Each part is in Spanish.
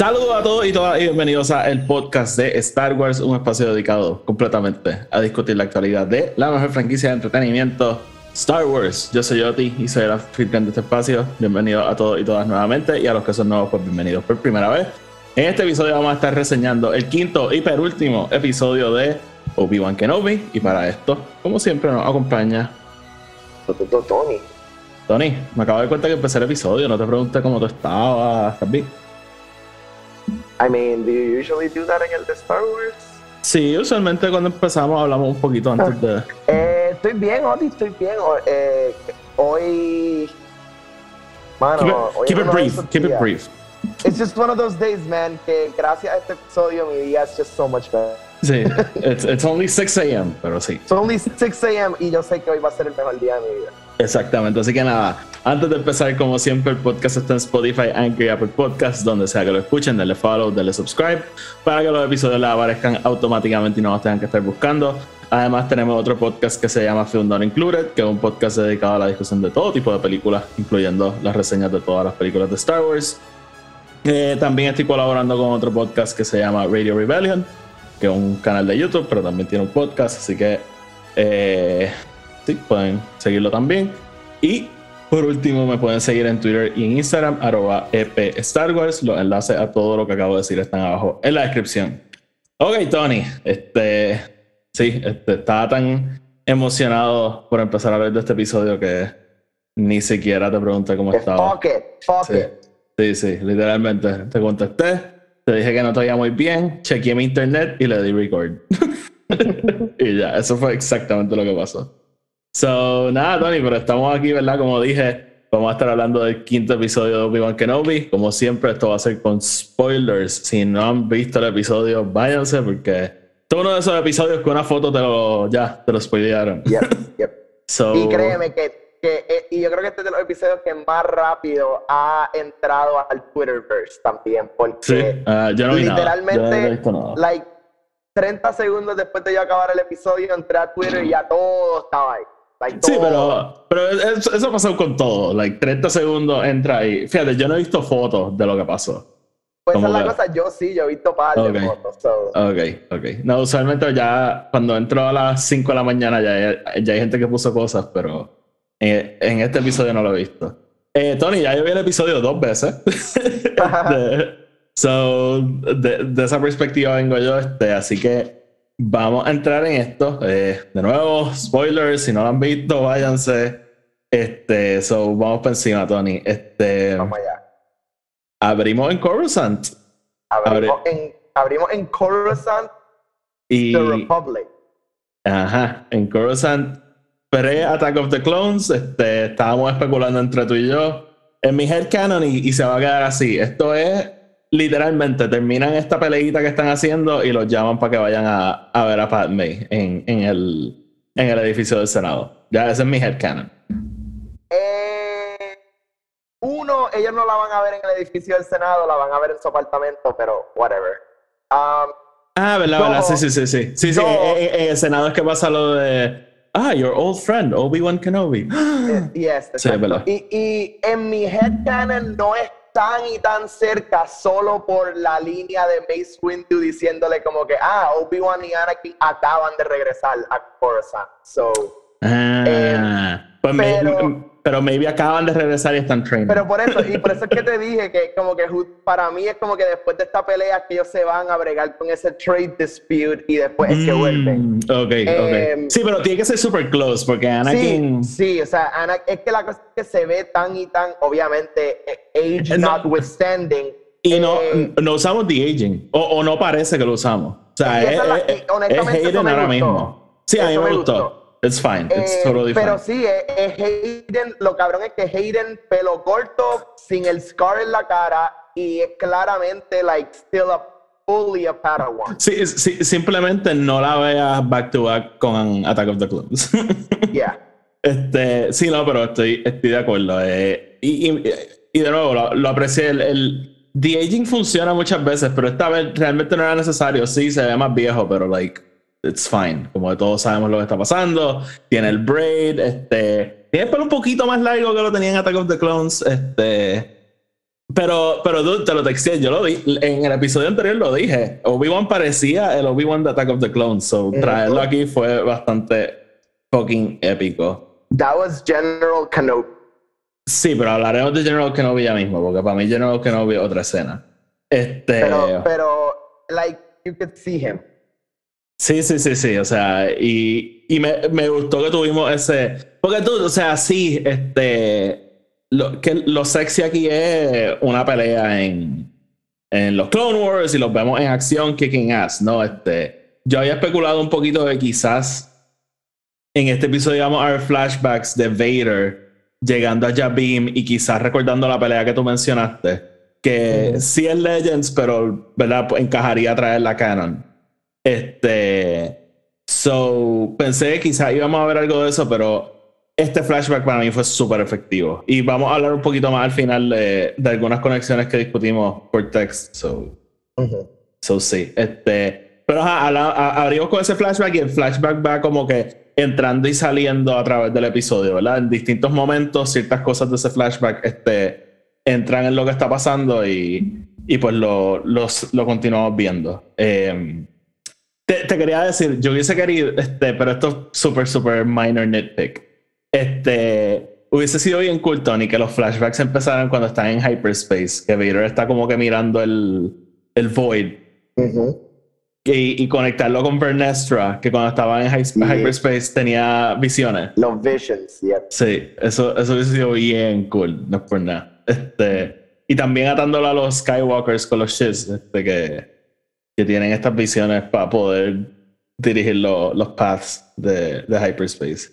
Saludos a todos y todas y bienvenidos a el podcast de Star Wars, un espacio dedicado completamente a discutir la actualidad de la mejor franquicia de entretenimiento, Star Wars. Yo soy Yoti y soy el anfitrión de este espacio. Bienvenidos a todos y todas nuevamente y a los que son nuevos, pues bienvenidos por primera vez. En este episodio vamos a estar reseñando el quinto y penúltimo episodio de Obi-Wan Kenobi y para esto, como siempre, nos acompaña Tony. Tony. Me acabo de dar cuenta que empecé el episodio, no te pregunté cómo tú estabas, ¿estás bien? I mean, do you usually do that en el de Star Wars? Sí, usualmente cuando empezamos hablamos un poquito antes de... Eh, estoy bien, Oti, estoy bien. Eh, hoy. Mano, Keep it, hoy keep it brief, keep it brief. It's just one of those days, man, que gracias a este episodio mi día es just so much better. Sí, it's, it's only 6 a.m., pero sí. It's only 6 a.m. y yo sé que hoy va a ser el mejor día de mi vida. Exactamente, así que nada, antes de empezar, como siempre, el podcast está en Spotify, Anchor y Apple Podcasts, donde sea que lo escuchen, denle follow, denle subscribe, para que los episodios les aparezcan automáticamente y no los tengan que estar buscando. Además, tenemos otro podcast que se llama Film Not Included, que es un podcast dedicado a la discusión de todo tipo de películas, incluyendo las reseñas de todas las películas de Star Wars. Eh, también estoy colaborando con otro podcast que se llama Radio Rebellion, que es un canal de YouTube, pero también tiene un podcast, así que eh, sí, pueden seguirlo también. Y por último, me pueden seguir en Twitter y en Instagram, arroba EP Star Wars. Los enlaces a todo lo que acabo de decir están abajo en la descripción. Ok, Tony, este, sí, este, estaba tan emocionado por empezar a ver de este episodio que ni siquiera te pregunté cómo estaba. fuck it, fuck Sí, it. sí, sí, literalmente. Te contesté, te dije que no te oía muy bien, chequeé mi internet y le di record. y ya, eso fue exactamente lo que pasó. So, nada, Tony, pero estamos aquí, ¿verdad? Como dije, vamos a estar hablando del quinto episodio de Obi-Wan Kenobi. Como siempre, esto va a ser con spoilers. Si no han visto el episodio, váyanse porque es uno de esos episodios que una foto te lo, ya, te lo spoilearon. Yep, yep. So, Y créeme que, que eh, y yo creo que este es de los episodios que más rápido ha entrado al Twitterverse también, porque sí, ah, yo no vi nada. Yo literalmente, no visto nada. like 30 segundos después de yo acabar el episodio, entré a Twitter y ya todo estaba ahí. Like, Sí, pero, pero eso, eso pasó con todo. Like 30 segundos entra ahí. Fíjate, yo no he visto fotos de lo que pasó. Pues esa es la cosa, yo sí, yo he visto par de Ok. fotos. so. Ok, ok. No, usualmente ya cuando entro a las 5 de la mañana ya, hay- ya hay gente que puso cosas, pero en, en este episodio no lo he visto. Eh, Tony, ya yo vi el episodio dos veces. Este, so, de, de esa perspectiva vengo yo, este, así que vamos a entrar en esto. Eh, de nuevo, spoilers, si no lo han visto, váyanse. Este, so, vamos por encima, Tony. Este, Vamos allá. abrimos en Coruscant. Abrimos, en, abrimos en Coruscant, Y, The Republic. Ajá, en Coruscant pre-Attack of the Clones, este, estábamos especulando entre tú y yo en mi headcanon y, y se va a quedar así. Esto es literalmente, terminan esta peleita que están haciendo y los llaman para que vayan a, a ver a Padme en, en, el, en el edificio del Senado. Ya, ese es mi headcanon. Eh, uno, ellos no la van a ver en el edificio del Senado, la van a ver en su apartamento, pero whatever. Um, Ah, ¿verdad? No. ¿verdad? Sí, sí, sí, sí. Sí, sí, en el Senado es que pasa lo de, ah, your old friend, Obi-Wan Kenobi. eh, yes, Sí, y, y en mi headcanon no es tan y tan cerca solo por la línea de Mace Windu diciéndole como que, ah, Obi-Wan y Anakin acaban de regresar a Coruscant. So, Ah, pues pero- pero maybe acaban de regresar y están training. Pero por eso, y por eso es que te dije que como que para mí es como que después de esta pelea que ellos se van a bregar con ese trade dispute y después es que vuelven. Mm, Ok, ok. Eh, sí, pero tiene que ser super close porque Anakin. Sí, sí, o sea, Ana, es que la cosa es que se ve tan y tan, obviamente, eh, age Eh, no. notwithstanding. Y no, eh, no usamos The Aging. O, o no parece que lo usamos. O sea, es, esa es la- honestamente Hayden me ahora gustó. mismo. Sí, a mí me me gustó. gustó. It's fine. It's eh, totally pero fine. sí, es, es Hayden, lo cabrón es que Hayden, pelo corto, sin el scar en la cara, y es claramente, like, still a fully a Padawan. Sí, sí, simplemente no la veas back to back con Attack of the Clones. Yeah. Este, sí, no, pero estoy, estoy de acuerdo. eh, y, y, y de nuevo, lo, lo aprecié. El, el The aging funciona muchas veces, pero esta vez realmente no era necesario. Sí, se ve más viejo, pero like, it's fine. Como todos sabemos lo que está pasando. Tiene el braid, este. Tiene el pelo un poquito más largo que lo tenía en Attack of the Clones. Este. Pero, pero dude, te lo texté, yo lo di, en el episodio anterior lo dije. Obi-Wan parecía el Obi-Wan de Attack of the Clones. So, traerlo aquí fue bastante fucking épico. That was General Kenobi. Sí, pero hablaremos de General Kenobi ya mismo, porque para mí General Kenobi es otra escena. Este. Pero, pero, like, you could see him. Sí, sí, sí, sí. O sea, y, y me, me gustó que tuvimos ese. Porque tú, o sea, sí, este. Lo, que lo sexy aquí es una pelea en, en los Clone Wars y los vemos en acción kicking ass, ¿no? Este. Yo había especulado un poquito de quizás en este episodio vamos a ver flashbacks de Vader llegando a Jabim y quizás recordando la pelea que tú mencionaste. Que sí es Legends, pero ¿verdad? Pues encajaría traer la canon. Este. So, pensé que quizás íbamos a ver algo de eso, pero este flashback para mí fue súper efectivo. Y vamos a hablar un poquito más al final de, de algunas conexiones que discutimos por text. So, so sí. Este, pero ajá, a- abrimos con ese flashback y el flashback va como que entrando y saliendo a través del episodio, ¿verdad? En distintos momentos, ciertas cosas de ese flashback este, entran en lo que está pasando y, y pues lo, los- lo continuamos viendo. Eh, te, te quería decir, yo hubiese querido, este, pero esto es súper, súper minor nitpick. Este, hubiese sido bien cool, Tony, que los flashbacks empezaran cuando están en hyperspace, que Vader está como que mirando el, el void y, y conectarlo con Vernestra, que cuando estaba en Sí. hyperspace tenía visiones. Los Visions, yep. Sí, eso, eso hubiese sido bien cool, no es por nada. Este, y también atándolo a los Skywalkers con los shits, este, que, que tienen estas visiones para poder dirigir lo- los paths de, de hyperspace.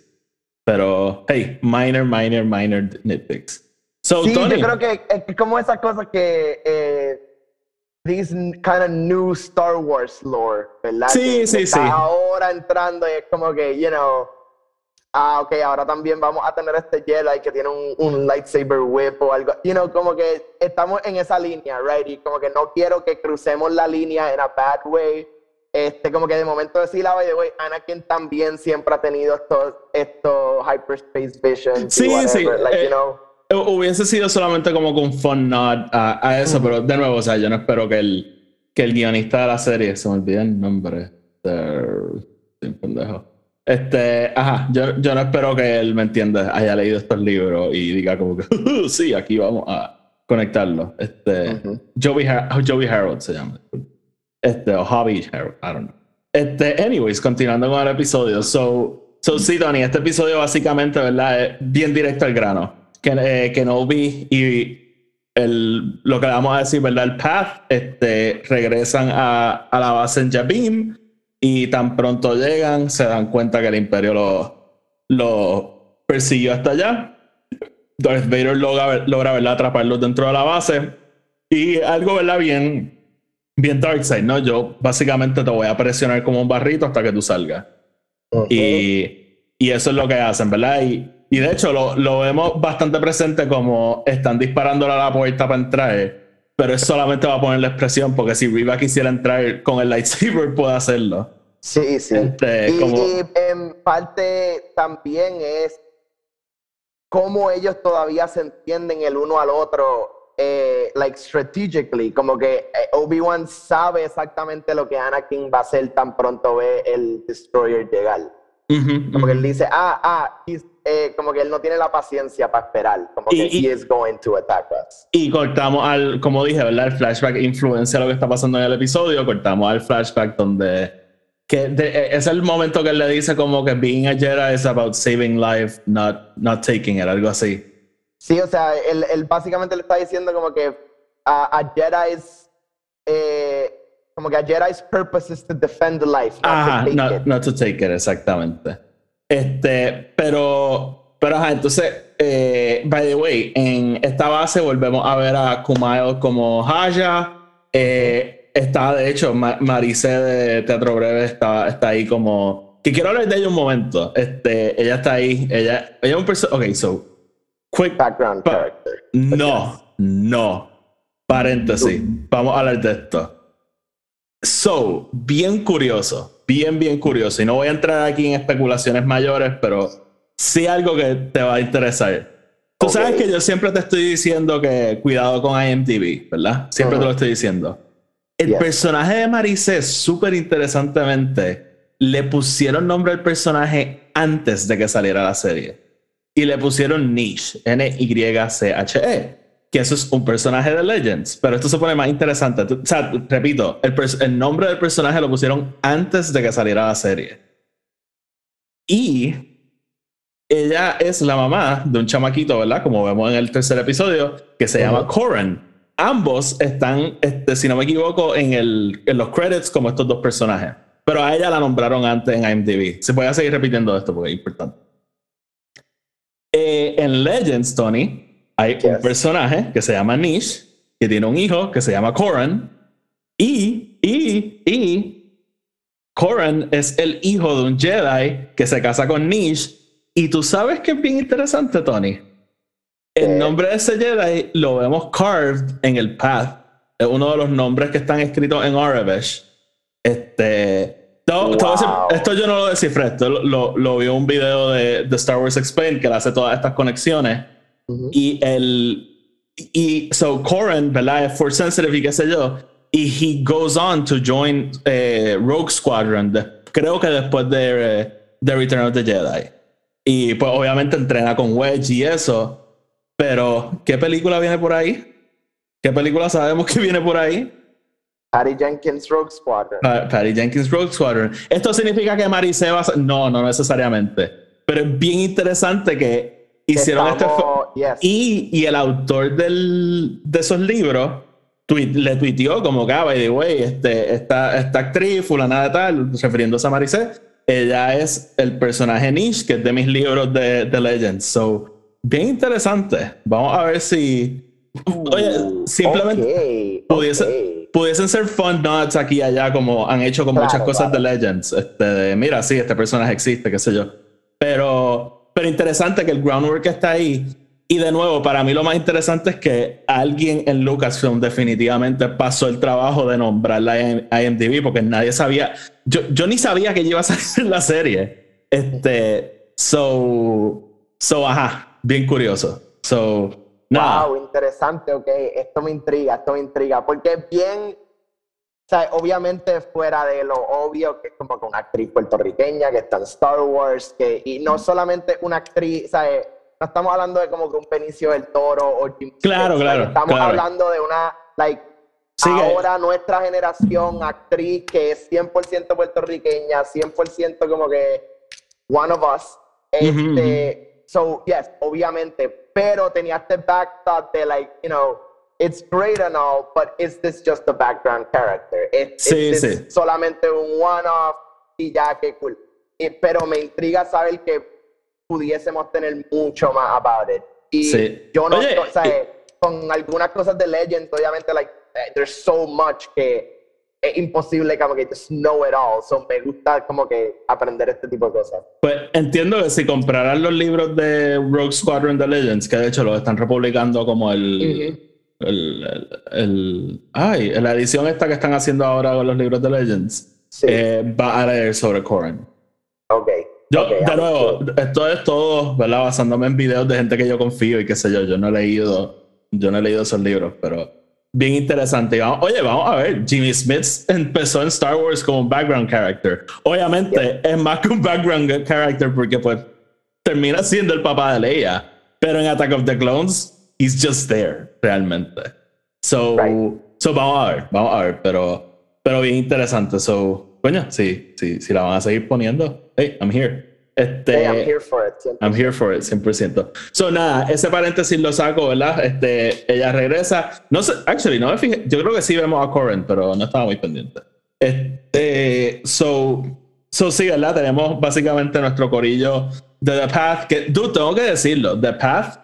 Pero, hey, minor, minor, minor nitpicks. So, Sí, Tony, yo creo que es como esas cosas que eh, this kind of new Star Wars lore, ¿verdad? Sí, Que- sí, está sí. ahora entrando y es como que, you know, ah, ok, ahora también vamos a tener este Jedi que tiene un, un lightsaber whip o algo, you know, como que estamos en esa línea, right? Y como que no quiero que crucemos la línea en a bad way. Este, como que de momento decir la by the way, Anakin también siempre ha tenido estos, estos hyperspace visions. Sí, sí, Like, eh, you know. Hu- Hubiese sido solamente como con un fun nod a, a eso, pero de nuevo, o sea, yo no espero que el, que el guionista de la serie, se me olvida el nombre, de- un pendejo. Este, ajá, yo, yo no espero que él, me entienda, haya leído estos libros y diga como que, sí, aquí vamos a conectarlo. Este, Ujú. Joey, Har- Joey Harold se llama. Este, o Hobby Harold, I don't know. Este, anyways, continuando con el episodio. So, so sí, Tony, este episodio básicamente, ¿verdad? Es bien directo al grano. Que, eh, Kenobi y el, lo que vamos a decir, ¿verdad? El Path, este, regresan a, a la base en Yavin y tan pronto llegan, se dan cuenta que el Imperio lo, lo persiguió hasta allá. Darth Vader logra, logra ¿verdad? atraparlos dentro de la base. Y algo, ¿verdad? Bien, bien Darkseid, ¿no? Yo básicamente te voy a presionar como un barrito hasta que tú salgas. Y, y eso es lo que hacen, ¿verdad? Y, y de hecho lo, lo vemos bastante presente como están disparándole a la puerta para entrar, pero es solamente va a poner la expresión, porque si Riva quisiera entrar con el lightsaber, puede hacerlo. Sí, sí. Este, y, como- y en parte también es cómo ellos todavía se entienden el uno al otro, eh, like strategically, como que eh, Obi-Wan sabe exactamente lo que Anakin va a hacer tan pronto ve el Destroyer llegar. Ujú, Como que él ujú. dice, ah, ah, he's- eh, como que él no tiene la paciencia para esperar, como Y- que y- he is going to attack us. Y cortamos al, como dije, ¿verdad? El flashback influencia lo que está pasando en el episodio. Cortamos al flashback donde. Que de- eh, es el momento que él le dice como que being a Jedi is about saving life, not, not taking it, algo así. Sí, o sea, él, él básicamente le está diciendo como que a, a Jedi's, eh, como que a Jedi's purpose is to defend life, not Ajá, to take not, it. not to take it, exactamente. Este, pero pero ajá, entonces, eh, by the way, en esta base volvemos a ver a Kumail como Haya. Eh, está, de hecho, Ma- Maricé de Teatro Breve está, está ahí como. Que quiero hablar de ella un momento. Este, ella está ahí. Ella, ella es un personaje. Ok, so. Quick. Background character. No, no. Paréntesis. Vamos a hablar de esto. So, bien curioso. Bien, bien curioso. Y no voy a entrar aquí en especulaciones mayores, pero sí algo que te va a interesar. Tú Ok. sabes que yo siempre te estoy diciendo que cuidado con IMDb, ¿verdad? Siempre Ujú. te lo estoy diciendo. El Yes. personaje de Maricé, súper interesantemente, le pusieron nombre al personaje antes de que saliera la serie. Y le pusieron Niche, N-Y-C-H-E, que eso es un personaje de Legends. Pero esto se pone más interesante. O sea, repito, el, nombre del personaje lo pusieron antes de que saliera la serie. Y ella es la mamá de un chamaquito, ¿verdad? Como vemos en el tercer episodio, que se llama. Corin. Ambos están, este, si no me equivoco, en, el, en los credits como estos dos personajes. Pero a ella la nombraron antes en IMDb. Se puede seguir repitiendo esto porque es importante. Eh, en Legends, Tony, hay un personaje que se llama Nish, que tiene un hijo que se llama Corin. Y, y, y, Corin es el hijo de un Jedi que se casa con Nish. Y tú sabes que es bien interesante, Tony. El ¿Qué? nombre de ese Jedi lo vemos carved en el path. Es uno de los nombres que están escritos en Arabish. Este. decir- esto yo no lo descifré. Esto lo, lo, lo vi en un video de, de Star Wars Explained que le hace todas estas conexiones. Y el. Y so Corin, ¿verdad? Es Force Sensitive y qué sé yo. Y he goes on to join eh, Rogue Squadron, de- creo que después de The Return of the Jedi. Y pues obviamente entrena con Wedge y eso. Pero, ¿qué película viene por ahí? ¿Qué película sabemos que viene por ahí? Patty Jenkins Rogue Squadron. Pa- Patty Jenkins Rogue Squadron. ¿Esto significa que Maricé va a No, no necesariamente. Pero es bien interesante que hicieron este... Estamos- yes. Y, y el autor del, de esos libros le tuiteó como ah, by the way, este, esta, esta actriz, fulana de tal, refiriéndose a Maricé, ella es el personaje Niche, que es de mis libros de, de Legends. So, bien interesante. Vamos a ver si... Oye, simplemente Ok, pudiese- ok. pudiesen ser fun nuts aquí y allá, como han hecho con Claro, muchas cosas claro. de Legends. Este, de, mira, sí, este personaje existe, qué sé yo. Pero, pero interesante que el groundwork está ahí. Y de nuevo, para mí lo más interesante es que alguien en Lucasfilm definitivamente pasó el trabajo de nombrarla en IMDb porque nadie sabía. Yo, yo ni sabía que iba a salir la serie. Este, so, so, ajá, bien curioso. So. Wow, interesante, ok. Esto me intriga, esto me intriga. Porque es bien, o sea, obviamente fuera de lo obvio, que es como que una actriz puertorriqueña que está en Star Wars, que, y no solamente una actriz, sea, eh, no estamos hablando de como que un Benicio del Toro o Jim Claro, claro, Estamos claro. hablando de una, like, Sí, que- ahora nuestra generación, actriz que es 100% puertorriqueña, 100% como que one of us. Este, so, yes, obviamente, pero tenía este back thought de like, you know, it's great and all, but is this just a background character? ¿Es, Sí, this sí. solamente un one-off y ya, qué cool. Y- pero me intriga saber que pudiésemos tener mucho más about it. Y Sí. yo no, Oye, o sea, y- con algunas cosas de Legends, obviamente, like, eh, there's so much que es imposible como que just know it all. So me gusta como que aprender este tipo de cosas. Pues entiendo que si compraran los libros de Rogue Squadron de Legends, que de hecho los están republicando como el, el, el- el- ay, la edición esta que están haciendo ahora con los libros de Legends, Sí. eh, va a leer sobre Corin. Ok. Yo, ok, de nuevo, understood. esto es todo, ¿verdad? Basándome en videos de gente que yo confío y qué sé yo. Yo no he leído, yo no he leído esos libros, pero bien interesante. Vamos- oye, vamos a ver. Jimmy Smith empezó en Star Wars como un background character. Obviamente es más que un background character porque pues termina siendo el papá de Leia. Pero en Attack of the Clones, he's just there, realmente. So, Right. so vamos a ver, vamos a ver, pero, pero bien interesante. So, coño, sí, sí, sí la van a seguir poniendo. Hey, I'm here. Este, Hey, I'm here for it. siempre. I'm here for it, 100%. So, nada, ese paréntesis lo saco, ¿verdad? Este, ella regresa. No sé, actually, no me fijé. Yo creo que sí vemos a Corin, pero no estaba muy pendiente. Este, so, so sí, ¿verdad? Tenemos básicamente nuestro corillo de The Path, que, dude, tengo que decirlo, The Path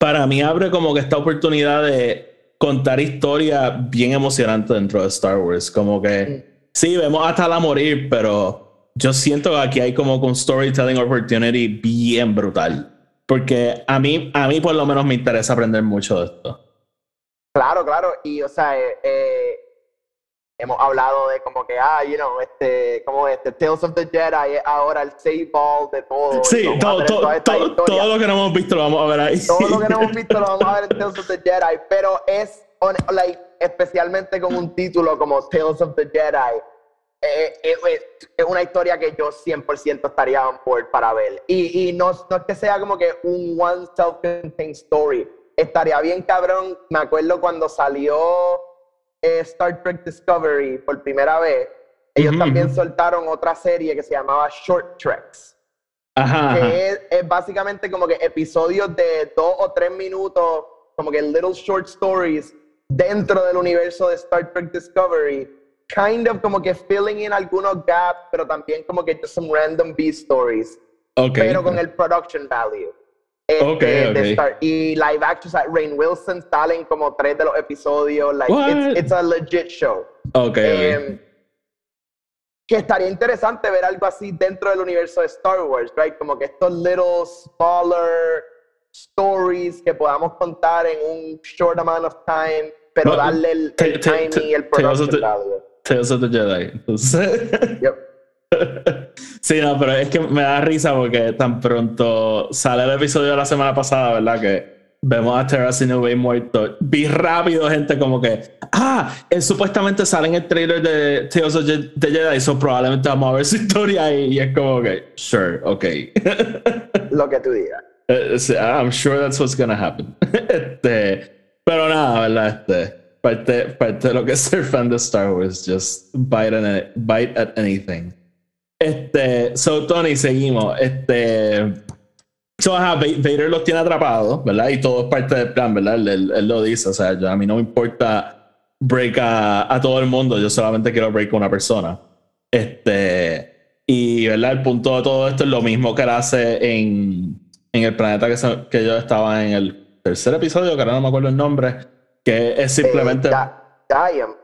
para mí abre como que esta oportunidad de contar historia bien emocionante dentro de Star Wars. Como que sí, vemos hasta la morir, pero yo siento que aquí hay como un storytelling opportunity bien brutal. Porque a mí, a mí por lo menos me interesa aprender mucho de esto. Claro, claro. Y, o sea, eh, eh, hemos hablado de como que, ah, you know, este, como este, Tales of the Jedi es ahora el save ball de todo. Sí, todo, todo, todo, todo, lo que no hemos visto lo vamos a ver ahí. Todo lo que no hemos visto lo vamos a ver en Tales of the Jedi, pero es, like, especialmente con un título como Tales of the Jedi, eh, eh, eh, es una historia que yo 100% estaría on board para ver. Y, y no, no es que sea como que un one self-contained story. Estaría bien cabrón, me acuerdo cuando salió Star Trek Discovery por primera vez, ellos también soltaron otra serie que se llamaba Short Treks. Ajá, que Es, básicamente como que episodios de dos o tres minutos, como que little short stories dentro del universo de Star Trek Discovery. Kind of como que filling in algunos gaps, pero también como que just some random B stories. Okay. Pero con el production value. Este, okay, okay. Star, y live action, o sea, Rain Wilson salen como tres de los episodios. Like, it's, it's, a legit show. Okay, um, que estaría interesante ver algo así dentro del universo de Star Wars, right? Como que estos little smaller stories que podamos contar en un short amount of time, pero darle el, el timing y el production value. Tales of the Jedi. Entonces, yep. Sí, no, pero es que me da risa porque tan pronto sale el episodio de la semana pasada, ¿verdad? Que vemos a Terra Way muerto. Vi rápido gente como que, ah, él supuestamente sale en el trailer de Tales of the Jedi, eso probablemente vamos a ver su historia y, y es como que, sure, ok. Lo que tú digas. Uh, I'm sure that's what's gonna happen. este, pero nada, ¿verdad? Este, parte, parte de lo que es ser fan de Star Wars, just bite, at, bite at anything. Este, so Tony, seguimos. Este, so, ajá, Vader los tiene atrapados, ¿verdad? Y todo es parte del plan, ¿verdad? Él, él, lo dice, o sea, yo, a mí no me importa break a, a, todo el mundo, yo solamente quiero break a una persona. Este, y, ¿verdad? El punto de todo esto es lo mismo que él hace en, en el planeta que, se, que yo estaba en el tercer episodio, que ahora no me acuerdo el nombre, que es simplemente... Eh.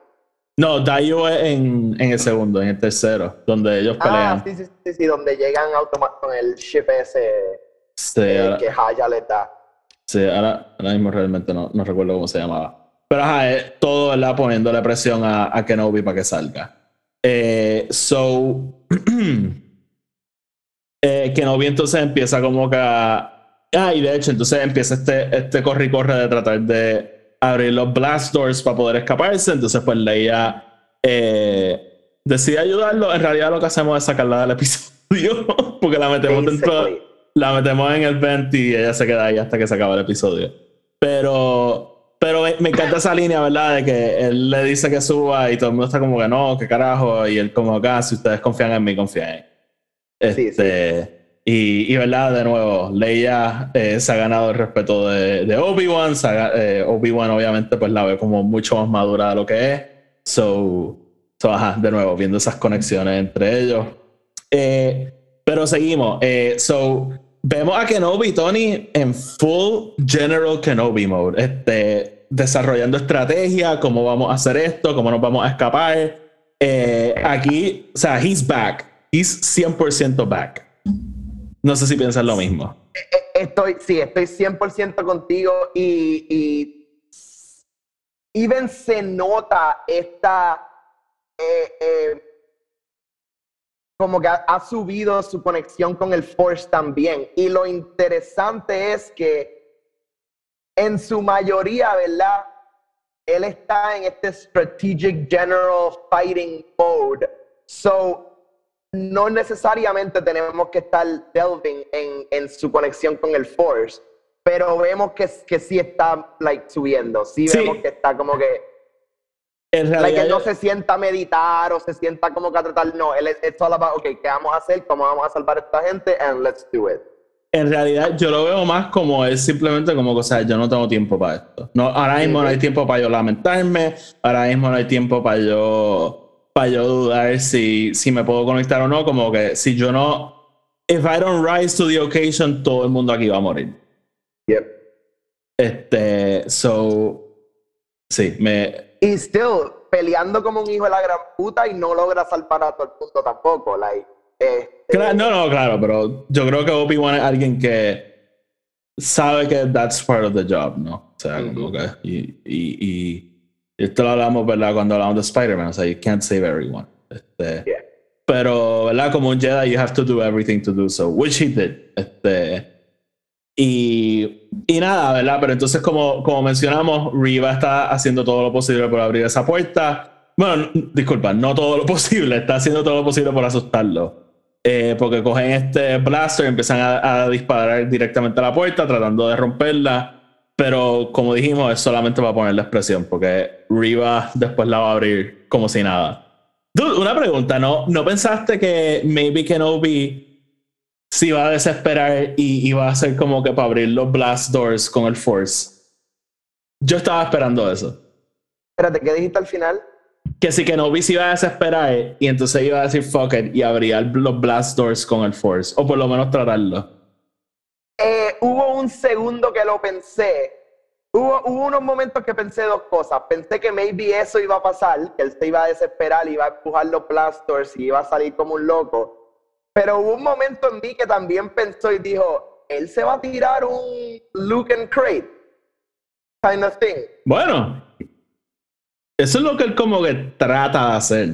No, Dayo es en, en, el segundo, en el tercero, donde ellos pelean. Ah, sí, sí, sí, sí donde llegan con el ship ese sí, eh, ahora, que Haya le da. Sí, ahora, ahora mismo realmente no, no, recuerdo cómo se llamaba. Pero ajá, es todo, ¿verdad? Poniéndole presión a, a Kenobi para que salga. Eh, so, eh, Kenobi entonces empieza como que. Ah, y de hecho, entonces empieza este, este corre y corre de tratar de abrir los blast doors para poder escaparse. Entonces, pues Leia eh, decide ayudarlo. En realidad, lo que hacemos es sacarla del episodio porque la metemos dentro, la metemos en el vent y ella se queda ahí hasta que se acaba el episodio. Pero, pero me, me encanta esa línea, ¿verdad? De que él le dice que suba y todo el mundo está como que no, qué carajo. Y él, como acá, si ustedes confían en mí, confían en. Este, Sí, sí. Y, y, verdad, de nuevo, Leia eh, se ha ganado el respeto de, de Obi-Wan. Eh, Obi-Wan, obviamente, pues la ve como mucho más madura de lo que es. So, so ajá, de nuevo, viendo esas conexiones entre ellos. Eh, pero seguimos. so, vemos a Kenobi Tony en full General Kenobi mode. Este, desarrollando estrategia, cómo vamos a hacer esto, cómo nos vamos a escapar. aquí, o sea, he's back. He's 100% back. No sé si piensas lo mismo. Estoy, sí, estoy 100% contigo y, y even se nota esta, eh, eh, como que ha, ha, subido su conexión con el Force también. Y lo interesante es que en su mayoría, ¿verdad? Él está en este Strategic General Fighting Mode. So, no necesariamente tenemos que estar delving en, en su conexión con el Force, pero vemos que, que sí está like, subiendo, sí, sí. vemos que está como que... En realidad, like, él no se sienta a meditar o se sienta como que a tratar, no, él es all about, ok, ¿qué vamos a hacer? ¿Cómo vamos a salvar a esta gente? And let's do it. En realidad, yo lo veo más como es simplemente como que, o sea, yo no tengo tiempo para esto. No, ahora mismo no hay tiempo para yo lamentarme, ahora mismo no hay tiempo para yo para yo dudar si, si me puedo conectar o no, como que si yo no, if I don't rise to the occasion, todo el mundo aquí va a morir. Yep. Este, so, sí, me, Y still, peleando como un hijo de la gran puta y no logra salvar a todo el mundo tampoco. Like, este, no, no, claro, pero yo creo que Obi-Wan es alguien que sabe que that's part of the job, ¿no? O sea, como que. Y, y, y esto lo hablamos, ¿verdad? Cuando hablamos de Spider-Man, o sea, you can't save everyone. Este, Yeah. Pero, ¿verdad? Como un Jedi, you have to do everything to do so, which he did. Este, y, y nada, ¿verdad? Pero entonces, como, como mencionamos, Riva está haciendo todo lo posible por abrir esa puerta. Bueno, disculpa, no todo lo posible, está haciendo todo lo posible por asustarlo. Eh, porque cogen este blaster y empiezan a, a disparar directamente a la puerta, tratando de romperla. Pero como dijimos, es solamente para poner la expresión, porque Riva después la va a abrir como si nada. Dude, una pregunta, ¿no? ¿No pensaste que maybe Kenobi se iba a desesperar y iba a hacer como que para abrir los blast doors con el Force? Yo estaba esperando eso. Espérate, ¿qué dijiste al final? Que si Kenobi se iba a desesperar y entonces iba a decir fuck it y abría los blast doors con el Force. O por lo menos tratarlo. Hubo un segundo que lo pensé. Hubo, hubo unos momentos que pensé dos cosas. Pensé que maybe eso iba a pasar, que él se iba a desesperar, iba a empujar los blasters y iba a salir como un loco. Pero hubo un momento en mí que también pensó y dijo, él se va a tirar un Luke and Crate kind of thing. Bueno, eso es lo que él como que trata de hacer.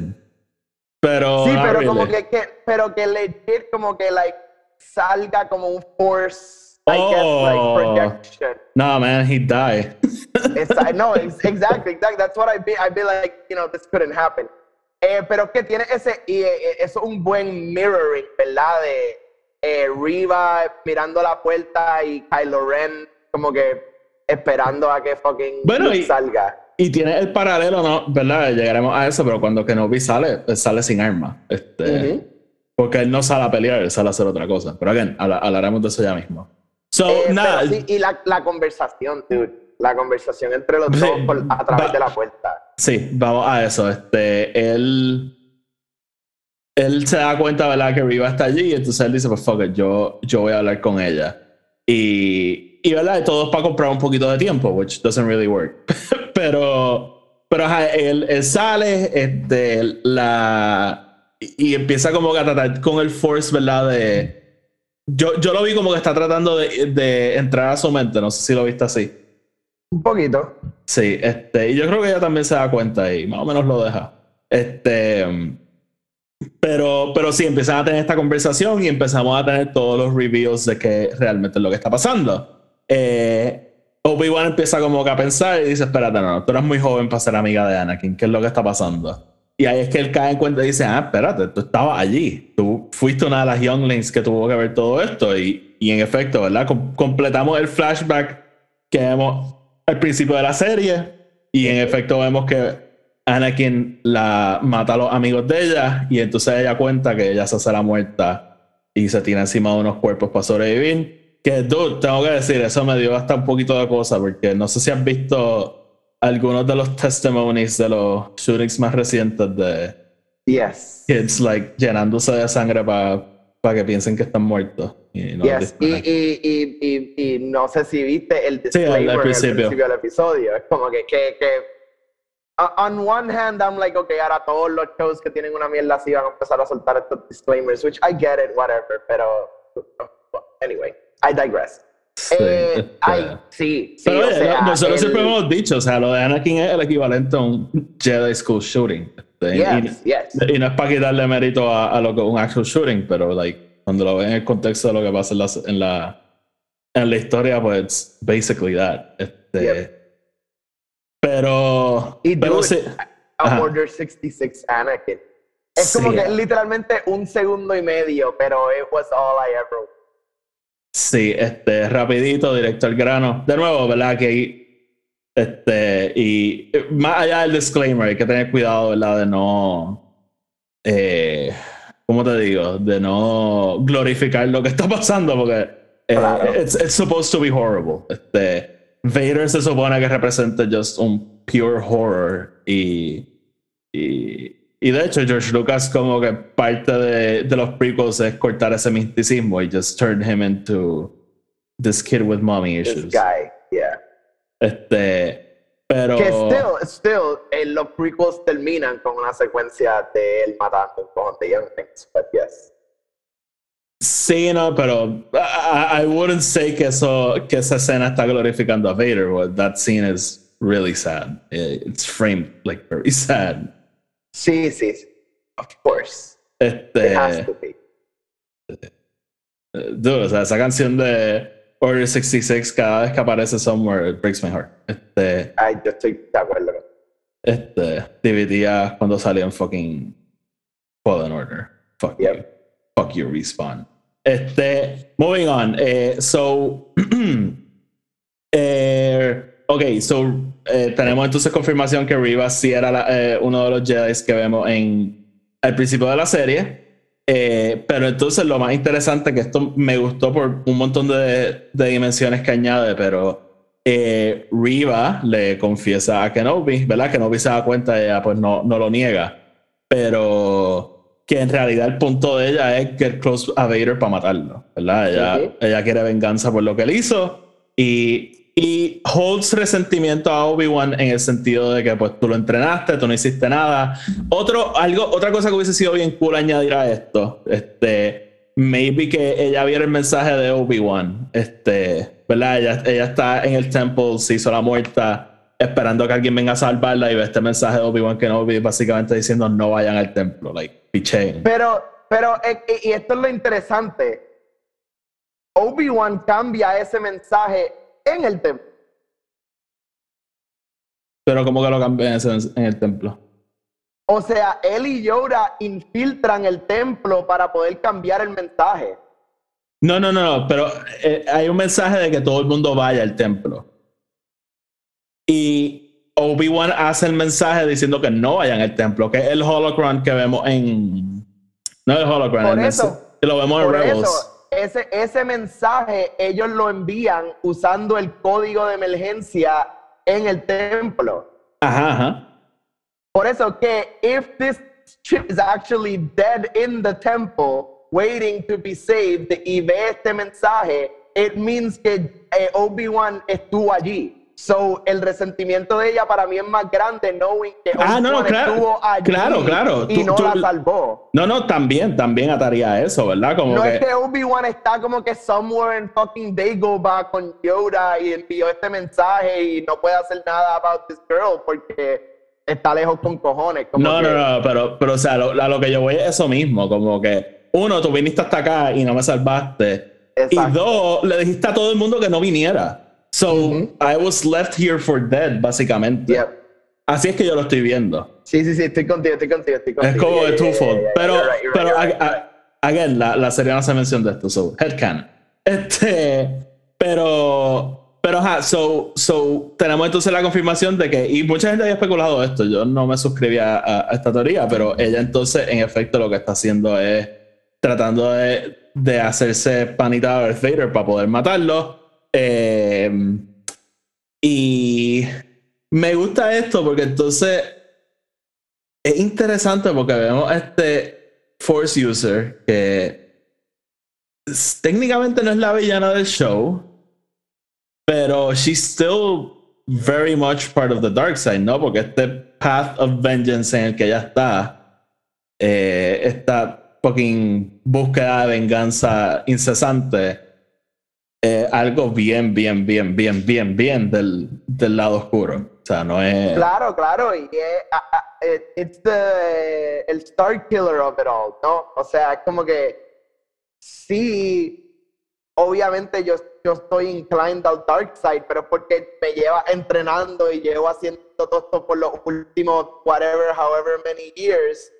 Pero. Sí, pero really. como que, que- pero que legit como que like salga como un force, I guess, Oh. like projection. No, man, he died. It's, I know, ex- exactly, exactly. That's what I'd be. I'd be like, you know, this couldn't happen. Eh, pero que tiene ese, y eh, eso es un buen mirroring, ¿verdad? De eh, Riva mirando la puerta y Kylo Ren como que esperando a que fucking Bueno, y- salga. Y tiene el paralelo, ¿no? ¿Verdad? Llegaremos a eso, pero cuando Kenobi sale, él sale sin arma. Este, Ujú. Porque él no sale a pelear, él sale a hacer otra cosa. Pero again, habla- hablaremos de eso ya mismo. So, Eh, nada. sí, y la, la conversación, dude. La conversación entre los Sí, dos por- a través va- de la puerta. Sí, vamos a eso. Este, él. Él se da cuenta, ¿verdad? Que Riva está allí. Y entonces él dice: Pues fuck it, yo, yo voy a hablar con ella. Y, y ¿verdad? Todo es para comprar un poquito de tiempo, which doesn't really work. pero, pero ajá, él, él sale, este, la. Y, empieza como a tratar con el Force, ¿verdad? De. Yo, yo lo vi como que está tratando de, de entrar a su mente. No sé si lo viste así. Un poquito. Sí, este, y yo creo que ella también se da cuenta y más o menos lo deja. Este, pero, pero sí, empiezan a tener esta conversación y empezamos a tener todos los reveals de que realmente es lo que está pasando. Eh, Obi-Wan empieza como que a pensar y dice, espérate, no, tú eres muy joven para ser amiga de Anakin, ¿qué es lo que está pasando? Y ahí es que él cae en cuenta y dice, ah, espérate, tú estabas allí, tú fuiste una de las younglings que tuvo que ver todo esto y, y en efecto, ¿verdad? Com- completamos el flashback que vemos al principio de la serie y en efecto vemos que Anakin la mata a los amigos de ella y entonces ella cuenta que ella se hace la muerta y se tira encima de unos cuerpos para sobrevivir. Que, dude, tengo que decir, eso me dio hasta un poquito de cosa porque no sé si has visto algunos de los testimonies de los shootings más recientes de Yes. kids like llenándose de sangre para que piensen que están muertos. Y no Yes, y, y, y, no sé si viste el Sí, al disclaimer al principio. principio del episodio. Es como que, que, que on one hand, I'm like, okay, ahora todos los shows que tienen una mierda así van a empezar a soltar estos disclaimers, which I get it, whatever, pero anyway, I digress. Sí, eh, este- ay, sí, sí, Pero o oye, sea, no- nosotros el- siempre hemos dicho, o sea, lo de Anakin es el equivalente a un Jedi School shooting. Este, Yes, y, yes. y no es para quitarle mérito a, a lo que un actual shooting, pero like, cuando lo ven en el contexto de lo que pasa en la, en la, en la historia, pues basically that. Este, Yep. Pero, Y pero dude, sí, a. Order 66 Anakin. Es como que literalmente un segundo y medio, pero it was all I ever Sí, este, rapidito, directo al grano. De nuevo, ¿verdad? Que este, y más allá del disclaimer, hay que tener cuidado, ¿verdad? De no, eh, ¿cómo te digo? De no glorificar lo que está pasando, porque eh, Claro. it's, it's supposed to be horrible. Este, Vader se supone que representa just un pure horror y, y, y de hecho George Lucas como que parte de, de los prequels es cortar ese misticismo y just turn him into this kid with mommy issues. This guy, yeah. Este, pero... Que still, still, eh, los prequels terminan con una secuencia de él matando con The Young Things, but yes. Sí, no, pero I, I wouldn't say que, eso, que esa escena está glorificando a Vader. Well, that scene is really sad. It's framed like very sad. Sí, sí, sí. Of course. Este, It has to be. dude, o sea, esa canción de Order 66 cada vez que aparece somewhere, it breaks my heart. Este, Ay, yo estoy de acuerdo. este, dividía cuando salió en fucking Fallen Order. Fuck Yep. you. Fuck you, respawn. Este, moving on. Eh, so, eh, ok, so eh, tenemos entonces confirmación que Rivas sí era la- eh, uno de los Jedi que vemos en al principio de la serie. Eh, pero entonces lo más interesante que esto me gustó por un montón de, de dimensiones que añade, pero eh, Riva le confiesa a Kenobi, ¿verdad? Kenobi se da cuenta y ella pues no, no lo niega, pero que en realidad el punto de ella es get close a Vader para matarlo, ¿verdad? Ella, ella quiere venganza por lo que él hizo y, y holds resentimiento a Obi-Wan en el sentido de que pues tú lo entrenaste, tú no hiciste nada. Otro, algo, otra cosa que hubiese sido bien cool añadir a esto, este, maybe que ella viera el mensaje de Obi-Wan, este, ¿verdad? Ella, ella está en el temple, se hizo la muerta, esperando que alguien venga a salvarla y ve este mensaje de Obi-Wan que no básicamente diciendo no vayan al templo, like, picheen. Pero, pero, eh, y esto es lo interesante. Obi-Wan cambia ese mensaje en el templo. Pero como que lo cambié en, el templo. O sea, él y Yoda infiltran el templo para poder cambiar el mensaje. No, no, no, no, pero eh, hay un mensaje de que todo el mundo vaya al templo. Y Obi-Wan hace el mensaje diciendo que no vayan al templo, que es el holocron que vemos en. No el holocron, el eso, que lo vemos en Rebels. eso, ese, ese mensaje ellos lo envían usando el código de emergencia en el templo. Ajá, ajá. Por eso que if this chip is actually dead in the temple, waiting to be saved, y ve este mensaje, it means que eh, Obi-Wan estuvo allí. So, el resentimiento de ella para mí es más grande, knowing que Ah, no, no, claro. estuvo allí Claro, claro. y Tú- no tú- la salvó. No, no, también, también ataría eso, ¿verdad? Como No que. es que Obi-Wan está como que somewhere in fucking Dagobah con Yoda y envió este mensaje y no puede hacer nada about this girl porque está lejos con cojones. como No, que- no, no, pero, pero o sea, lo, a lo que yo voy es eso mismo, como que, uno, tú viniste hasta acá y no me salvaste. Exacto. Y dos, le dijiste a todo el mundo que no viniera. So, I was left here for dead, básicamente. Yep. Así es que yo lo estoy viendo. Sí, sí, sí, estoy contigo, estoy contigo, estoy contigo. Es como Yeah, de yeah, yeah, Pero, you're right, you're pero right, a- right. a- again, la, la serie no hace mención de esto, so, headcanon. Este, pero, pero, ajá, so, so, tenemos entonces la confirmación de que, y mucha gente había especulado esto, yo no me suscribía a, a esta teoría, pero ella entonces, en efecto, lo que está haciendo es tratando de, de hacerse panita de Darth Vader para poder matarlo. Eh, y me gusta esto porque entonces es interesante porque vemos este Force User que técnicamente no es la villana del show, pero she's still very much part of the dark side, ¿no? Porque este path of vengeance en el que ella está, eh, esta fucking búsqueda de venganza incesante, eh, algo bien, bien, bien, bien, bien, bien del, del lado oscuro. O sea, no es... Claro, claro, y es, it- it's the, el star killer of it all, ¿no? O sea, es como que sí, obviamente yo, yo estoy inclined al dark side, pero porque me lleva entrenando y llevo haciendo todo esto por los últimos whatever, however many years.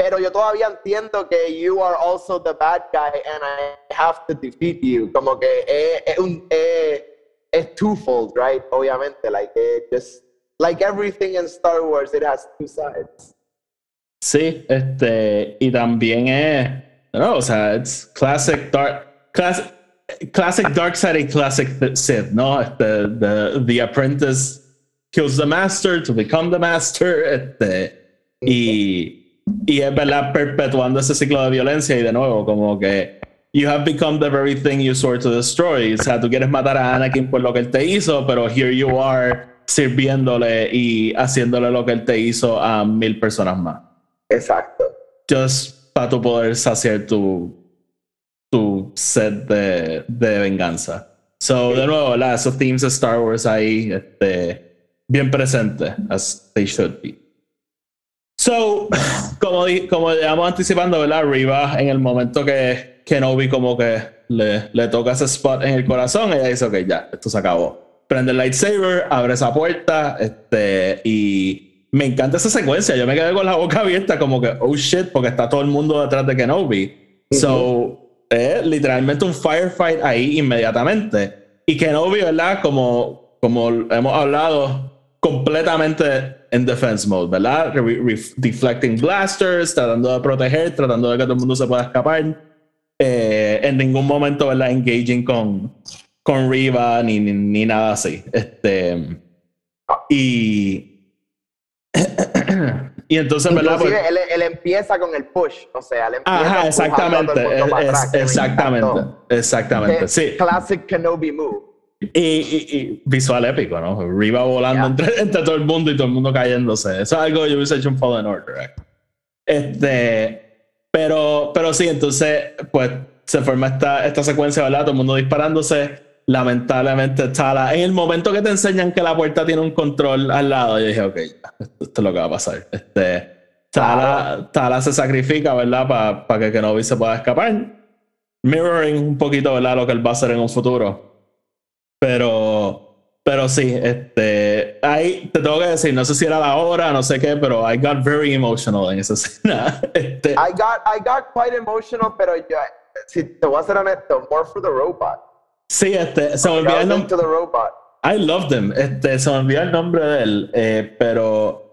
Pero yo todavía entiendo que you are also the bad guy and I have to defeat you. Como que es, es un es, es twofold, right? Obviamente, like it just like everything in Star Wars, it has two sides. Sí, este, y también es, no, o sea, it's classic dark, classic, classic dark side y classic Sith, ¿no? Este, the, the apprentice kills the master to become the master, este, y, y es verdad perpetuando ese ciclo de violencia y de nuevo como que you have become the very thing you swore to destroy. O sea, tú quieres matar a Anakin por lo que él te hizo, pero here you are sirviéndole y haciéndole lo que él te hizo a mil personas más. Exacto. Just para tu poder saciar tu, tu sed de, de venganza. So, de nuevo, ¿verdad? esos themes de Star Wars ahí, este, bien presentes, as they should be. So, como, como llevamos anticipando, ¿verdad? Riva, en el momento que Kenobi como que le, le toca ese spot en el corazón, ella dice, ok, ya, esto se acabó. Prende el lightsaber, abre esa puerta, este, y me encanta esa secuencia. Yo me quedé con la boca abierta como que, oh shit, porque está todo el mundo detrás de Kenobi. So, es literalmente un firefight ahí inmediatamente. Y Kenobi, ¿verdad? Como, como hemos hablado, completamente en defense mode, ¿verdad? Re- re- deflecting blasters, tratando de proteger, tratando de que todo el mundo se pueda escapar. Eh, en ningún momento, ¿verdad? Engaging con, con Riva ni, ni, ni nada así. Este, y. y entonces, ¿verdad? Pues- él, él empieza con el push, o sea, él empieza Ajá, a todo exactamente. el mundo para es- atrás, exactamente. Exactamente. Sí. Classic Kenobi move. Y, y- y visual épico, ¿no? Riva volando Ya. entre, entre todo el mundo y todo el mundo cayéndose. Eso es algo que yo hubiese hecho en Fallen Order. ¿eh? Este, pero, pero sí, entonces, pues se forma esta, esta secuencia, ¿verdad? Todo el mundo disparándose. Lamentablemente, Tala, en el momento que te enseñan que la puerta tiene un control al lado, yo dije, ok, esto, esto es lo que va a pasar. Este, Tala, Tala se sacrifica, ¿verdad? Para que Kenobi se pueda escapar. Mirroring un poquito, ¿verdad? Lo que él va a hacer en un futuro. Pero, pero sí, este, ahí te tengo que decir, no sé si era la hora, no sé qué, pero I got very emotional en esa escena. Este, I got, I got quite emotional, pero yo, si te voy a ser honesto, more for the robot. sí, este, se me I olvidó el nombre. I loved him. Este, se me olvidó el nombre de él, eh, pero,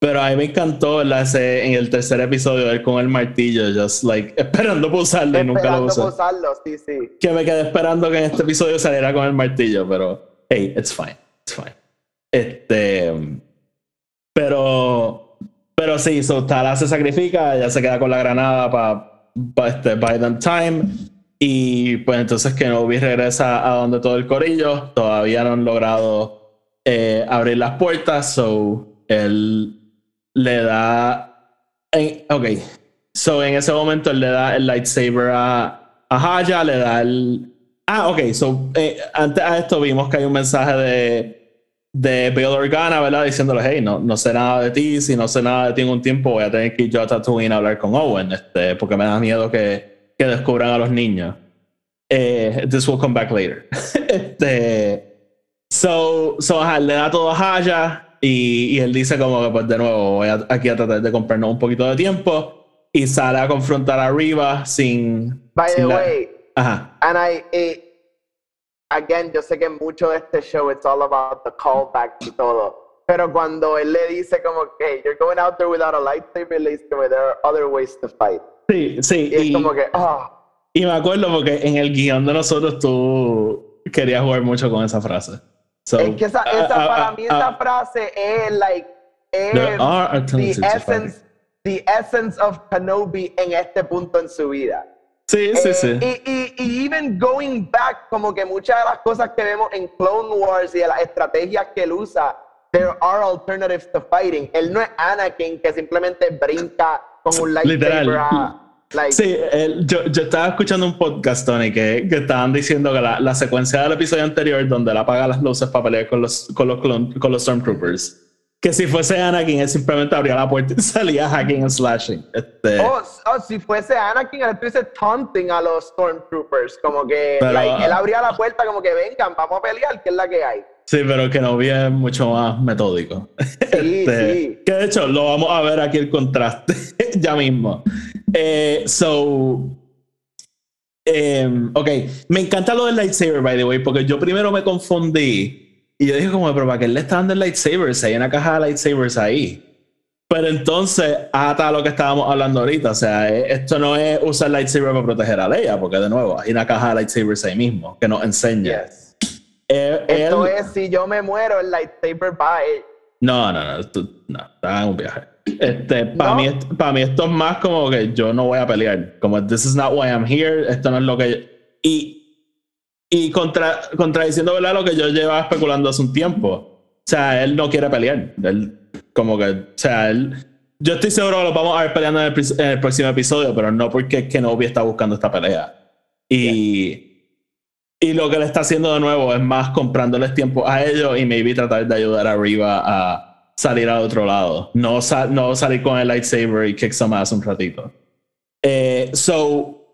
pero a mí me encantó. Ese, en el tercer episodio, él con el martillo, just like, esperando para usarlo y nunca lo usó. usarlo, sí, sí. que me quedé esperando que en este episodio saliera con el martillo, pero hey, it's fine, it's fine. Este, pero, pero sí, so Tala se sacrifica, ella se queda con la granada para este, buy them time. Y pues entonces Kenobi regresa a donde todo el corillo. Todavía no han logrado eh, abrir las puertas. So él le da. en- ok. So en ese momento le da el lightsaber a, a Haya, le da el. Ah, ok. So eh, antes a esto vimos que hay un mensaje de, de Bail Organa, ¿verdad? Diciéndole, hey, no, no sé nada de ti, si no sé nada de ti en un tiempo, voy a tener que ir yo a Tatooine a hablar con Owen, este, porque me da miedo que, que descubran a los niños. Eh, this will come back later. este, so, so ajá, le da todo a Haya y, y él dice como que, pues de nuevo, voy a- aquí a tratar de comprarnos un poquito de tiempo y sale a confrontar a Riva sin... By the sin la- way, Ajá. and I, eh, again, yo sé que mucho de este show, it's all about the callbacks y todo. Pero cuando él le dice como que you're going out there without a lightsaber, le dice como there are other ways to fight. Sí, sí. Y es y- como que, ah, Y me acuerdo porque en el guion de nosotros tú querías jugar mucho con esa frase. So, es que esa, ah, esa ah, para ah, mí esa ah, frase es like, es there are the alternatives to essence, the essence of Kenobi en este punto en su vida. fighting. Sí, sí, Eh, sí. Y, y, y even going back, como que muchas de las cosas que vemos en Clone Wars y de las estrategias que él usa, there are alternatives to fighting. Él no es Anakin que simplemente brinca con un lightsaber. A- like, Sí, el- yo, yo estaba escuchando un podcast, Tony, que, que estaban diciendo que la, la secuencia del episodio anterior, donde él apaga las luces para pelear con los, con los, clon- con los Stormtroopers, que si fuese Anakin, él simplemente abría la puerta y salía hacking and slashing. Este, Oh, oh, si fuese Anakin, él estuviese taunting a los Stormtroopers. Como que Pero, like, él abría la puerta, como que vengan, vamos a pelear, que es la que hay. Sí, pero que no es mucho más metódico. Sí, sí. Que de hecho lo vamos a ver aquí el contraste ya mismo. Eh, so. em, ok, me encanta lo del lightsaber, by the way, porque yo primero me confundí y yo dije, como, pero ¿para qué le está dando el lightsaber? Si hay una caja de lightsabers ahí. Pero entonces, ata a lo que estábamos hablando ahorita. O sea, eh, esto no es usar lightsaber para proteger a Leia, porque de nuevo, hay una caja de lightsabers ahí mismo que nos enseña. Yes. Eh, Esto él- es, si yo me muero, el lightsaber va a él. No, no, no, tú- no, estaba en un viaje. Este, para, No. mí, para mí esto es más como que yo no voy a pelear. Como, this is not why I'm here. Esto no es lo que. Y, y contra, contradiciendo, ¿verdad? Lo que yo llevaba especulando hace un tiempo. O sea, él no quiere pelear. Él, como que, o sea, él. Yo estoy seguro que lo vamos a ver peleando en el, en el próximo episodio, pero no porque Kenobi está buscando esta pelea. Y, y lo que le está haciendo de nuevo es más comprándoles tiempo a ellos y maybe tratar de ayudar a Riva a salir al otro lado. No, sa- no salir con el lightsaber y kick some ass un ratito. Eh, so,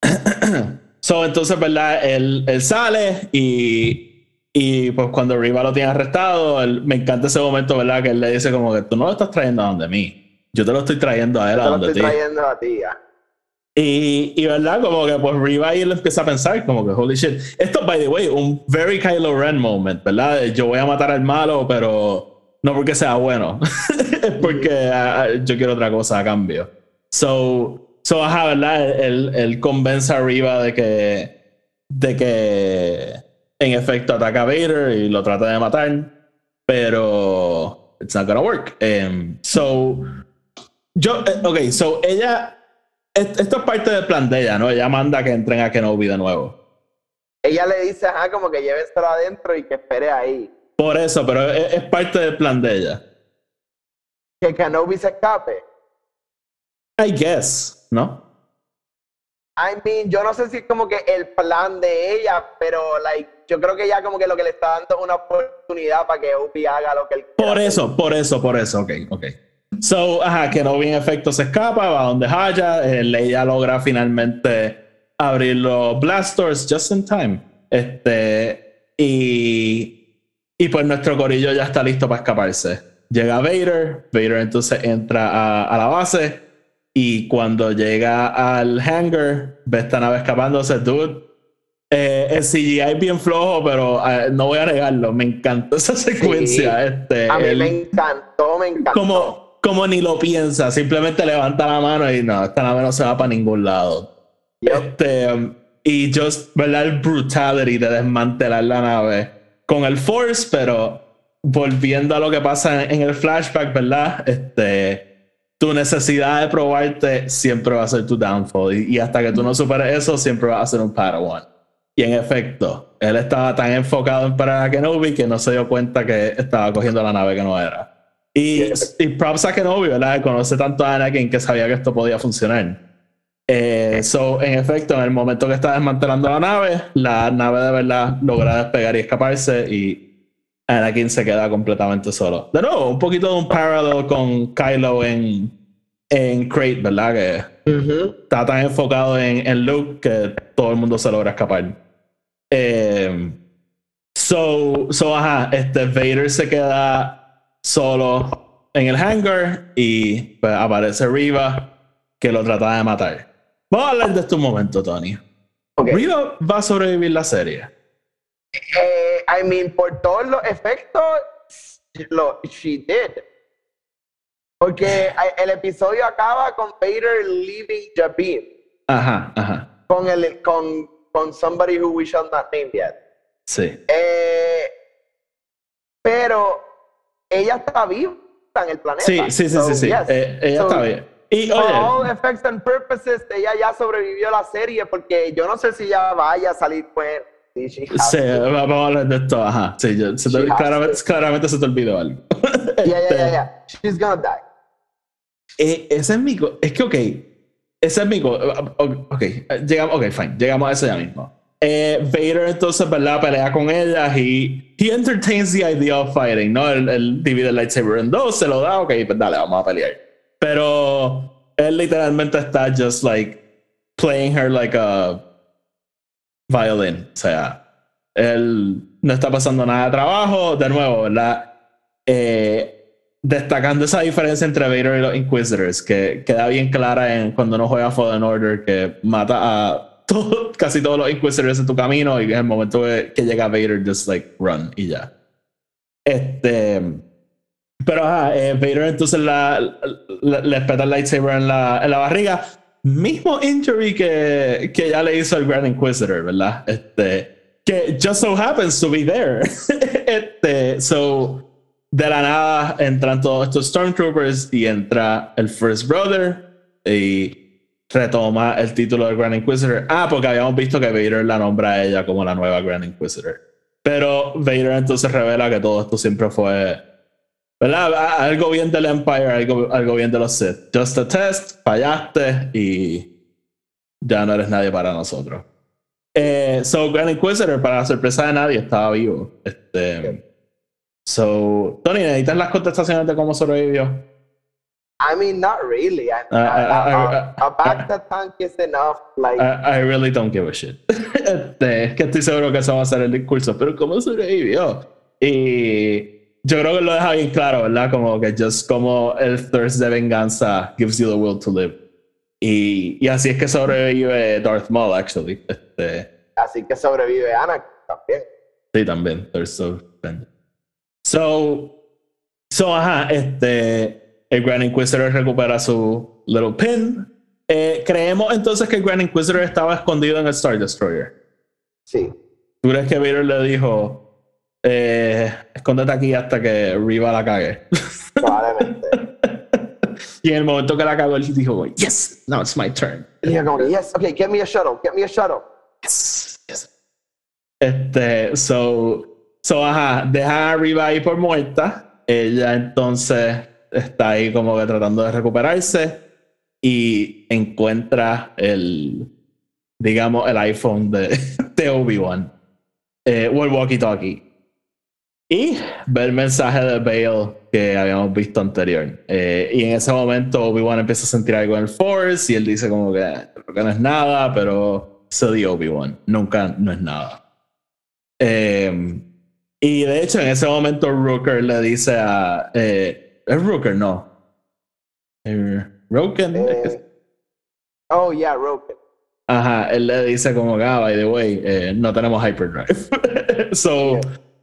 so, entonces, ¿verdad? Él, él sale y, y pues cuando Riva lo tiene arrestado, él- me encanta ese momento, ¿verdad? Que él le dice como que tú no lo estás trayendo a donde mí. Yo te lo estoy trayendo a él a Te lo donde estoy ti. trayendo a ti ya. Y, y verdad, como que pues Riva ahí él empieza a pensar, como que holy shit. Esto, by the way, un very Kylo Ren moment, ¿verdad? Yo voy a matar al malo, pero no porque sea bueno, es porque ah, yo quiero otra cosa a cambio. So, so ajá, ¿verdad? Él, él convence a Riva de que, de que en efecto ataca a Vader y lo trata de matar, pero it's not gonna work. Em, so, yo, eh, ok, so ella esto es parte del plan de ella, ¿no? Ella manda que entren a Kenobi de nuevo. Ella le dice, ajá, como que lléveselo adentro y que espere ahí. Por eso, pero es, es parte del plan de ella. Que Kenobi se escape. I guess, ¿no? I mean, yo no sé si es como que el plan de ella, pero like, yo creo que ella como que lo que le está dando es una oportunidad para que Obi haga lo que él quiera Por eso, por eso, por eso, ok, ok. So, ajá, Kenobi en efecto se escapa, va donde Haya, eh, Leia logra finalmente abrir los blasters just in time. Este, y, y pues nuestro corillo ya está listo para escaparse. Llega Vader, Vader entonces entra a, a la base y cuando llega al hangar, ve esta nave escapándose, dude. Eh, el CGI es bien flojo, pero eh, no voy a negarlo, me encantó esa secuencia. Este, A mí el- me encantó, me encantó. como, como ni lo piensa, simplemente levanta la mano y no, esta nave no se va para ningún lado. Este, y just, ¿verdad? El brutality de desmantelar la nave con el Force, pero volviendo a lo que pasa en, el flashback, ¿verdad? Este, tu necesidad de probarte siempre va a ser tu downfall. Y, hasta que tú no superes eso, siempre va a ser un Padawan. Y en efecto, él estaba tan enfocado en parar a Kenobi que no se dio cuenta que estaba cogiendo la nave que no era. Y, y props a Kenobi, ¿verdad? Conoce tanto a Anakin que sabía que esto podía funcionar. Eh, so, en efecto, en el momento que está desmantelando la nave, la nave de verdad logra despegar y escaparse y Anakin se queda completamente solo. De nuevo, un poquito de un parallel con Kylo en, en Crate, ¿verdad? Que está tan enfocado en, en Luke que todo el mundo se logra escapar. Eh, so, so, ajá, este Vader se queda solo en el hangar y pues, aparece Riva que lo trata de matar. Vamos a hablar de esto un momento, Tony. Ok. Riva va a sobrevivir la serie. Eh, I mean, por todos los efectos, lo, she did. Porque eh, el episodio acaba con Vader leaving Jabim. Ajá, ajá. Con, el, con, con somebody who we shall not name yet. Sí. Eh, pero ella está viva en el planeta. Sí, sí, sí, So, sí. sí. yes. Eh, ella So, está bien. Y For all oye, effects and purposes, ella ya sobrevivió a la serie porque yo no sé si ya vaya a salir pues. Sí, vamos a hablar de esto. Ajá. Sí, yo- se te- claramente, claramente se te olvidó algo. Yeah, yeah, Este, yeah, yeah. She's gonna die. Eh, ese es mi. Es que, ok. Ese es mi. o- Ok, eh, llegamos. Ok, fine. Llegamos a eso ya mismo. Eh, Vader entonces, ¿verdad? Pelea con ella y. He entertains the idea of fighting, ¿no? Él, él divide el lightsaber en dos, se lo da, ok, pues dale, vamos a pelear. Pero él literalmente está just like playing her like a violin. O sea, él no está pasando nada de trabajo. De nuevo, ¿verdad? Eh, destacando esa diferencia entre Vader y los Inquisitors, que queda bien clara en cuando uno juega Fallen Order, que mata a todo- casi todos los Inquisitors en tu camino y en el momento que, llega Vader, just like run y ya. Este. Pero ajá, eh, Vader entonces la, la- le espeta el lightsaber en la, en la barriga. Mismo injury que, que ya le hizo el Grand Inquisitor, ¿verdad? Este, que just so happens to be there. este, so, de la nada entran todos estos Stormtroopers y entra el First Brother y retoma el título de Grand Inquisitor. Ah, porque habíamos visto que Vader la nombra a ella como la nueva Grand Inquisitor. Pero Vader entonces revela que todo esto siempre fue, ¿verdad? Algo bien del Empire, algo, algo bien de los Sith. Just a test, fallaste y ya no eres nadie para nosotros. Eh, so, Grand Inquisitor, para la sorpresa de nadie, estaba vivo. Este, so, Tony, ¿necesitas las contestaciones de cómo sobrevivió? I mean, not really. I, Uh, I- I- a, tank is enough. Like, I, really don't give a shit. Este, es que estoy seguro que eso va a ser el discurso, pero ¿cómo sobrevivió? Y yo creo que lo deja bien claro, ¿verdad? Como que just como el thirst de venganza gives you the will to live. Y, y así es que sobrevive Darth Maul, actually. Este, así que sobrevive Anakin también. Sí, también. Thirst of Vengeance. So, so, ajá, este, el Grand Inquisitor recupera su little pin. Eh, creemos entonces que el Grand Inquisitor estaba escondido en el Star Destroyer. Sí. ¿Tú crees que Vader le dijo, eh, escóndete aquí hasta que Riva la cague? Probablemente. y en el momento que la cagó, él dijo, yes, now it's my turn. yes, okay, get me a shuttle, get me a shuttle. Yes, yes. Este, so, so, ajá, deja a Riva ahí por muerta. Ella entonces está ahí como que tratando de recuperarse y encuentra el, digamos, el iPhone de, de Obi-Wan eh, o el walkie-talkie. Y ve el mensaje de Bale que habíamos visto anterior. Eh, y en ese momento Obi-Wan empieza a sentir algo en el Force y él dice como que, no es nada, pero se dio Obi-Wan. Nunca no es nada. Eh, y de hecho en ese momento Rooker le dice a... Eh, ¿Es Rooker? No. Eh, Roken. Eh, oh, yeah, Roken. Ajá, él le dice como ah, by the way, eh, no tenemos hyperdrive. so, Yeah.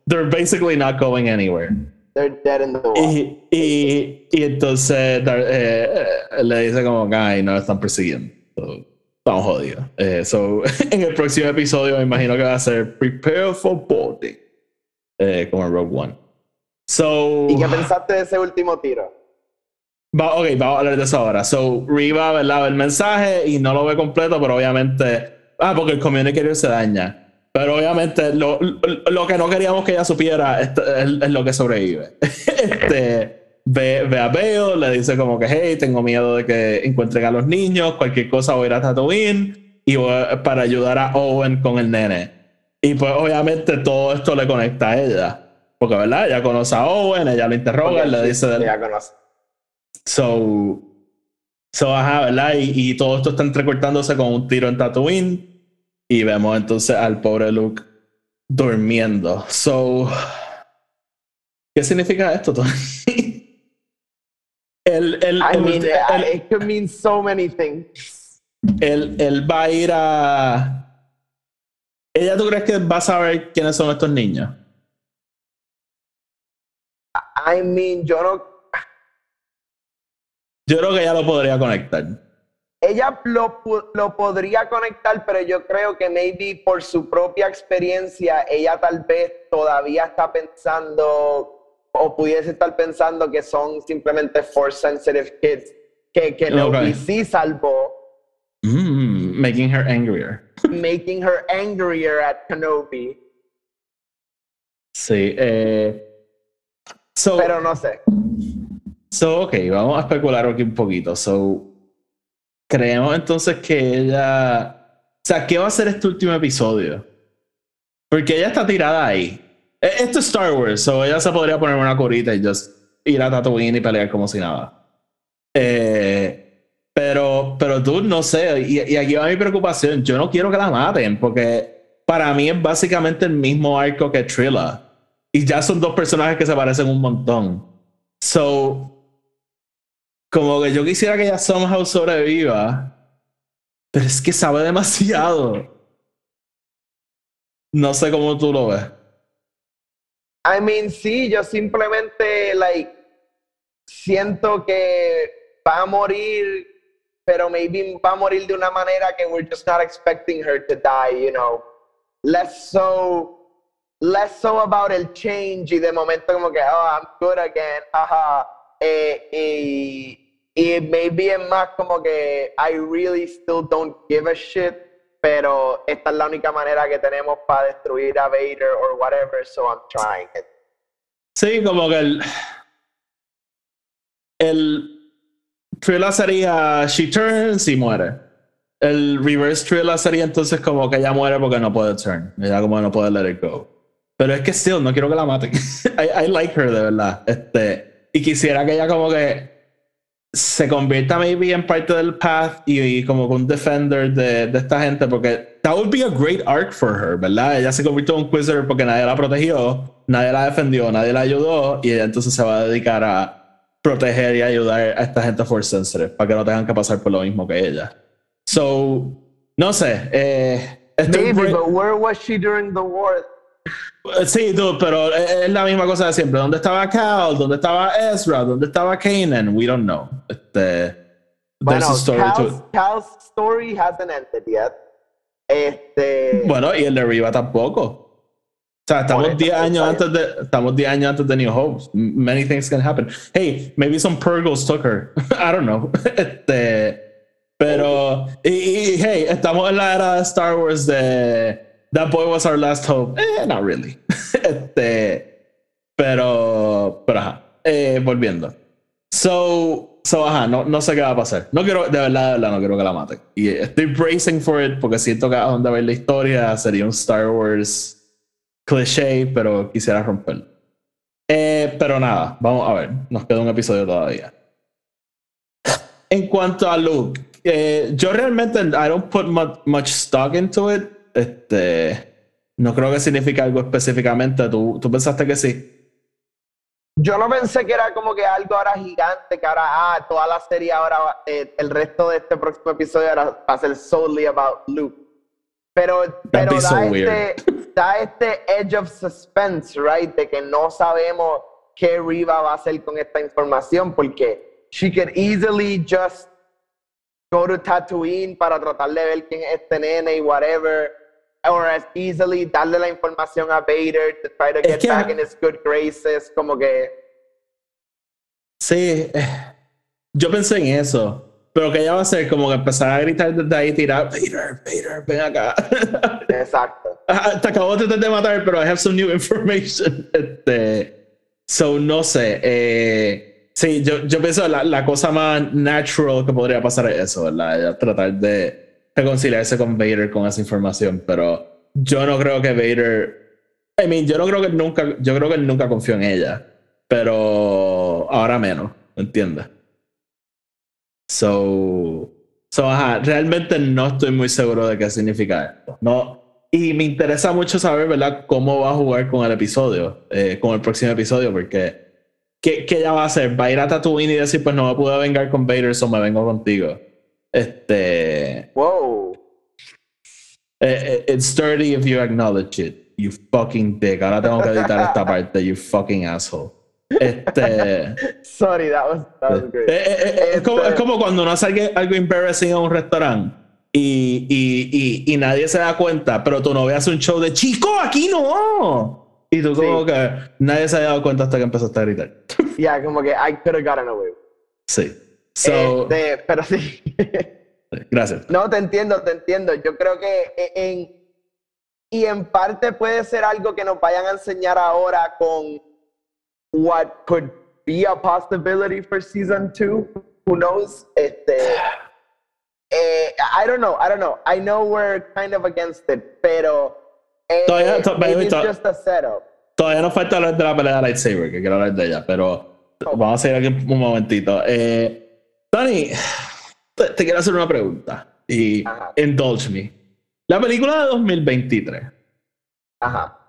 they're basically not going anywhere. They're dead in the wall. Y, y, y entonces eh, eh, le dice como ay, no están persiguiendo. So, estamos jodidos. So, en el próximo episodio me imagino que va a ser Prepare for Boarding. Como en Rogue One. So, ¿Y qué pensaste de ese último tiro? Va, ok, vamos a hablar de eso ahora. So, Riva, ¿verdad? Ve el mensaje y no lo ve completo, pero obviamente. Ah, porque el communicator se daña. Pero obviamente lo, lo, lo que no queríamos que ella supiera es, es- es lo que sobrevive. este, ve, ve a Bale, le dice como que, hey, tengo miedo de que encuentren a los niños, cualquier cosa voy a ir a Tatooine y voy a- para ayudar a Owen con el nene. Y pues obviamente todo esto le conecta a ella. Porque, ¿verdad? Ella conoce a Owen, ella lo interroga, Porque le sí, dice Ya conoce. So, so ajá, ¿verdad? Y, y todo esto está entrecortándose con un tiro en Tatooine. Y vemos entonces al pobre Luke durmiendo. So, ¿qué significa esto, Tony? el, el, I el- mean, el- it could mean so many things. él, él va a ir a. ¿Ella tú crees que va a saber quiénes son estos niños? I mean, yo no. Yo creo que ella lo podría conectar. Ella lo, lo podría conectar, pero yo creo que maybe por su propia experiencia, ella tal vez todavía está pensando o pudiese estar pensando que son simplemente force sensitive kids que, que lo sí salvó, Mm, making her angrier. making her angrier at Kenobi. Sí. Eh, so, Pero no sé. So, ok, vamos a especular aquí un poquito. So, creemos entonces que ella. O sea, ¿qué va a hacer este último episodio? Porque ella está tirada ahí. E- Esto es Star Wars, so ella se podría poner una corita y just ir a Tatooine y pelear como si nada. Eh, pero, pero tú, no sé, y, y aquí va mi preocupación. Yo no quiero que la maten, porque para mí es básicamente el mismo arco que Trilla. Y ya son dos personajes que se parecen un montón. So, como que yo quisiera que ella somehow sobreviva, pero es que sabe demasiado. No sé cómo tú lo ves. I mean, sí, yo simplemente, like, siento que va a morir, pero maybe va a morir de una manera que we're just not expecting her to die, you know. Less so less so about el change y de momento como que, oh, I'm good again, ajá. Eh, y, y maybe es más como que I really still don't give a shit, pero esta es la única manera que tenemos para destruir a Vader or whatever, so I'm trying it. Sí, como que el. El thriller sería She Turns y muere. El reverse thriller sería entonces como que ella muere porque no puede turn. Ella como no puede let it go. Pero es que still, no quiero que la maten. I, I like her, de verdad. Este, y quisiera que ella como que se convierta maybe en parte del path y, y como un defender de, de, esta gente porque that would be a great arc for her, ¿verdad? Ella se convirtió en un Quizzer porque nadie la protegió, nadie la defendió, nadie la ayudó y ella entonces se va a dedicar a proteger y ayudar a esta gente force sensitive para que no tengan que pasar por lo mismo que ella. So, no sé. Eh, Maybe, but where was she during the war? Sí, pero es la misma cosa de siempre. ¿Dónde estaba Cal? ¿Dónde estaba Ezra? ¿Dónde estaba Kanan? We don't know. Este, bueno, story Cal's, Cal's, story hasn't ended yet. Este... Bueno, y el de Riva tampoco. O sea, estamos 10 años antes de estamos 10 años antes de New Hope. Many things can happen. Hey, maybe some Purgles took her. I don't know. Este, pero y, y, hey, estamos en la era de Star Wars de That Boy Was Our Last Hope. Eh, not really. este, pero, pero ajá. Eh, volviendo. So, so, ajá, no, no sé qué va a pasar. No quiero, de verdad, de verdad, no quiero que la maten. Y estoy bracing for it porque siento que a donde ver la historia sería un Star Wars cliché, pero quisiera romperlo. Eh, pero nada, vamos a ver. Nos queda un episodio todavía. En cuanto a Luke, eh, yo realmente I don't put much, much stock into it este, no creo que signifique algo específicamente. ¿Tú, ¿Tú pensaste que sí? Yo no pensé que era como que algo ahora gigante, que ahora, ah, toda la serie ahora, eh, el resto de este próximo episodio va a ser solely about Luke. Pero, pero da, este, da este edge of suspense, right? De que no sabemos qué Riva va a hacer con esta información, porque she could easily just go to Tatooine para tratar de ver quién es este nene y whatever or as easily darle la información a Vader to try to get back in his good graces, como que... Sí, yo pensé en eso. Pero que ella va a hacer como que empezar a gritar desde ahí, tirar, Vader, Vader, ven acá. Exacto. Te acabo de, de matar, pero I have some new information. Este, so, no sé. Eh, sí, yo, yo pienso la, la cosa más natural que podría pasar es eso, ¿verdad? Tratar de reconciliarse con Vader con esa información, pero yo no creo que Vader. I mean, yo no creo que nunca. Yo creo que él nunca confió en ella. Pero ahora menos, ¿entiendes? So. So, realmente no estoy muy seguro de qué significa esto. No. Y me interesa mucho saber, ¿verdad?, cómo va a jugar con el episodio, eh, con el próximo episodio, porque. ¿Qué, ¿Qué ella va a hacer? ¿Va a ir a Tatooine y decir, pues no me pude vengar con Vader, o me vengo contigo? Este. Wow. Eh, eh, it's dirty if you acknowledge it. You fucking dick. Ahora tengo que editar esta parte. You fucking asshole. Este. Sorry, that was, that was great. Eh, eh, es, como, es, como, cuando uno hace algo embarrassing en un restaurante y, y, y, y, nadie se da cuenta, pero tu novia hace un show de chico, aquí no. Y tú, como sí. que nadie se ha dado cuenta hasta que empezaste a gritar. Yeah, como que I could have gotten away. Sí. So, este, pero sí. Gracias. No, te entiendo, te entiendo. Yo creo que en, y en parte puede ser algo que nos vayan a enseñar ahora con what could be a possibility for season two. Who knows? Este, eh, I don't know, I don't know. I know we're kind of against it, pero eh, todavía, to, it's to, just a setup. Todavía nos falta hablar de la pelea de lightsaber, que quiero hablar de ella, pero oh. vamos a seguir aquí un momentito. Eh, Dani, te, te, quiero hacer una pregunta y Ajá. indulge me. La película de 2023. Ajá.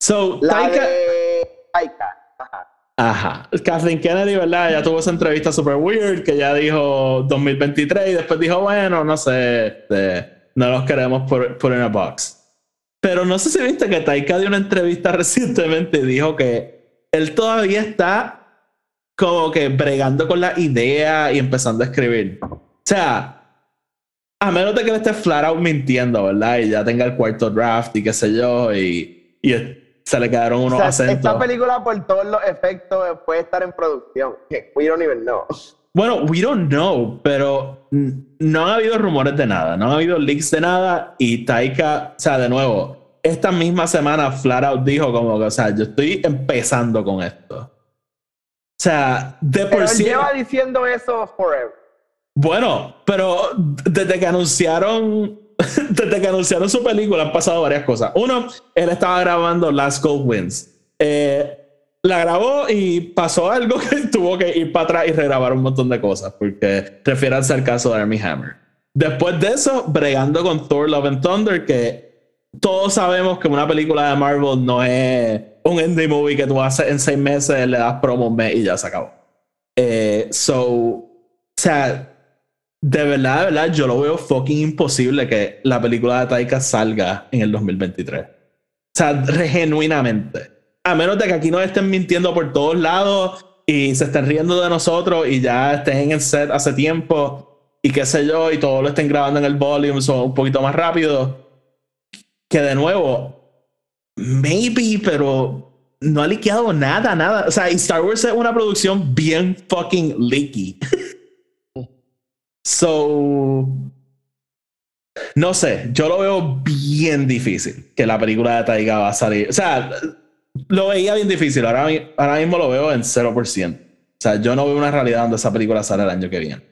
So, la Taika. De Taika. Ajá. Ajá. Kathleen Kennedy, ¿verdad? Ya tuvo esa entrevista super weird que ya dijo 2023 y después dijo, bueno, no sé, este, no los queremos put, put in a box. Pero no sé si viste que Taika dio una entrevista recientemente y dijo que él todavía está como que bregando con la idea y empezando a escribir. O sea, a menos de que le esté flat out mintiendo, ¿verdad? Y ya tenga el cuarto draft y qué sé yo, y, y se le quedaron unos O sea, acentos. esta película por todos los efectos puede estar en producción. We don't even know. Bueno, we don't know, pero no han habido rumores de nada, no han habido leaks de nada y Taika, o sea, de nuevo, esta misma semana flat out dijo como que, o sea, yo estoy empezando con esto. O sea, de por Pero sí... lleva diciendo eso forever. Bueno, pero desde que anunciaron, desde que anunciaron su película han pasado varias cosas. Uno, él estaba grabando Last Gold Wins. Eh, la grabó y pasó algo que tuvo que ir para atrás y regrabar un montón de cosas, porque refiérase al caso de Armie Hammer. Después de eso, bregando con Thor Love and Thunder, que todos sabemos que una película de Marvel no es un indie movie que tú haces en seis meses, le das promo un mes y ya se acabó. Eh, so, o sea, de verdad, de verdad, yo lo veo fucking imposible que la película de Taika salga en el 2023. O sea, genuinamente. A menos de que aquí nos estén mintiendo por todos lados y se estén riendo de nosotros y ya estén en el set hace tiempo y qué sé yo, y todo lo estén grabando en el volume o un poquito más rápido. Que de nuevo, maybe, pero no ha liqueado nada, nada. O sea, Star Wars es una producción bien fucking leaky. so, no sé, yo lo veo bien difícil que la película de Taiga va a salir. O sea, lo veía bien difícil, ahora, ahora mismo lo veo en 0%. O sea, yo no veo una realidad donde esa película sale el año que viene.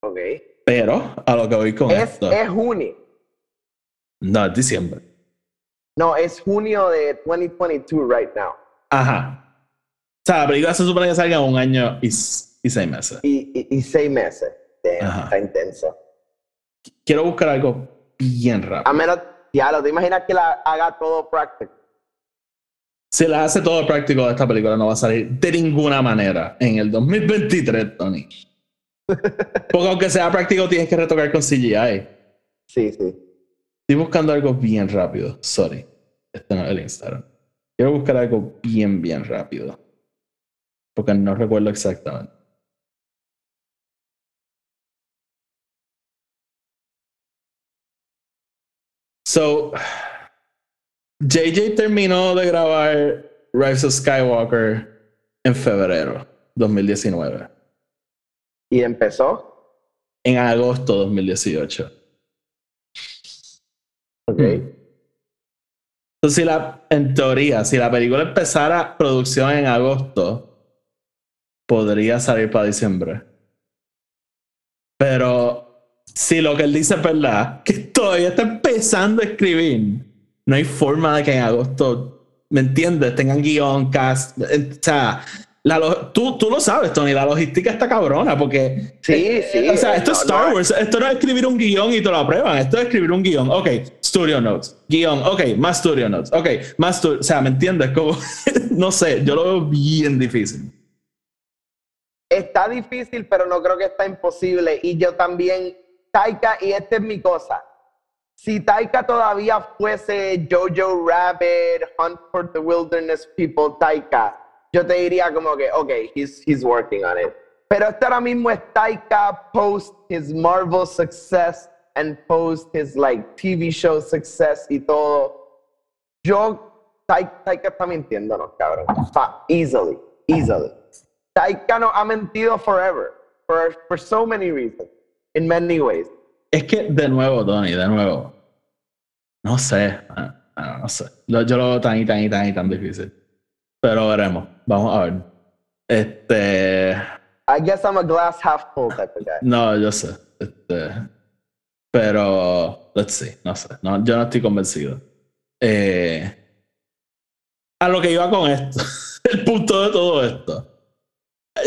Ok. Pero a lo que voy con Es, esto, es junio. no, es diciembre. No, es junio de 2022 right now. Ajá. O sea, la película se supone que salga un año y, seis meses. Y, y, y seis meses. Damn, está intenso. Quiero buscar algo bien rápido. A menos, ya lo te imaginas que la haga todo práctico. Si la hace todo práctico, esta película no va a salir de ninguna manera en el 2023, Tony. Porque aunque sea práctico, tienes que retocar con CGI. Sí, sí. Estoy buscando algo bien rápido. Sorry. Este no es el Instagram. Quiero buscar algo bien, bien rápido. Porque no recuerdo exactamente. So, JJ terminó de grabar Rise of Skywalker en febrero 2019. Y empezó. En agosto 2018. Ok. Hmm. Entonces, si la, en teoría, si la película empezara producción en agosto, podría salir para diciembre. Pero si lo que él dice es verdad, que todavía está empezando a escribir, no hay forma de que en agosto, ¿me entiendes? Tengan guion, cast. eh, O sea, la tú, tú lo sabes, Tony, la logística está cabrona porque Sí, sí. o sea, esto no, es Star no, Wars. Esto no es escribir un guion y te lo aprueban. Esto es escribir un guion. Ok, studio notes. Guión. Ok, más studio notes. Ok, más. O sea, ¿me entiendes? Como, no sé, yo lo veo bien difícil. Está difícil, pero no creo que está imposible. Y yo también, Taika, y esta es mi cosa. Si Taika todavía fuese Jojo Rabbit, Hunt for the Wilderness People, Taika, yo te diría como que, ok, he's, he's working on it. Pero esto ahora mismo es Taika post his Marvel success and post his like TV show success y todo. Yo, Taika, Taika está mintiéndonos, cabrón. Easily, easily. Taika nos ha mentido forever, for, for so many reasons, in many ways. Es que, de nuevo, Tony, de nuevo. No sé. ah, No sé. Yo lo veo tan y tan y tan difícil. Pero veremos. Vamos a ver. Este. I guess I'm a glass half full type of guy. No, yo sé. Este, pero, let's see, no sé. No, yo no estoy convencido. Eh, a lo que iba con esto, el punto de todo esto.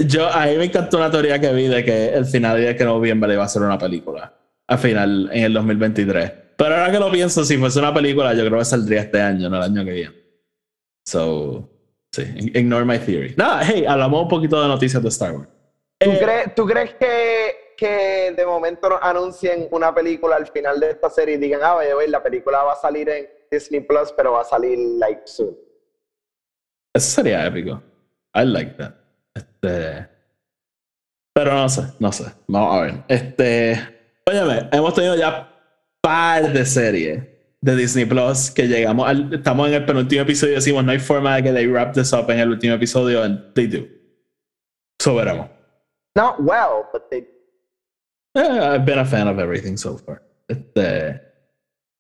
Yo, a mí me encantó una teoría que vi de que el final de que noviembre iba a ser una película. Al final, en el 2023. Pero ahora que lo pienso, si fuese una película, yo creo que saldría este año, no el año que viene. So, sí, ignore my theory. Nada, hey, hablamos un poquito de noticias de Star Wars. ¿Tú, Eh, crees, ¿Tú crees que, que de momento nos anuncien una película al final de esta serie y digan, ah, vaya, la película va a salir en Disney Plus, pero va a salir like soon? Eso sería épico. I like that. Este. Pero no sé, no sé. Vamos a ver. Este. Óyeme, hemos tenido ya par de series de Disney Plus, que llegamos al, estamos en el penúltimo episodio y decimos no hay forma de que they wrap this up en el último episodio, and they do. So veremos. Not well, but they. Eh, I've been a fan of everything so far. Este,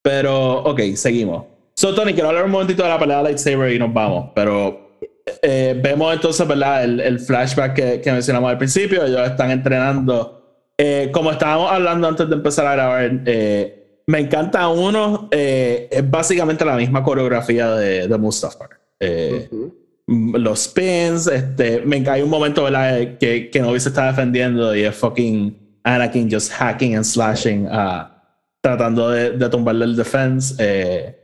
pero, ok, seguimos. So, Tony, quiero hablar un momentito de la pelea de lightsaber y nos vamos. Pero eh, vemos entonces, ¿verdad? El, el flashback que, que, mencionamos al principio. Ellos están entrenando. Eh, como estábamos hablando antes de empezar a grabar, eh, me encanta uno. Eh, es básicamente la misma coreografía de, de Mustafar. Uh -huh. Los spins. Este, me hay un momento, ¿verdad? Que, que Novi se está defendiendo y es fucking Anakin just hacking and slashing. Uh, tratando de, de tumbarle el defense. Eh,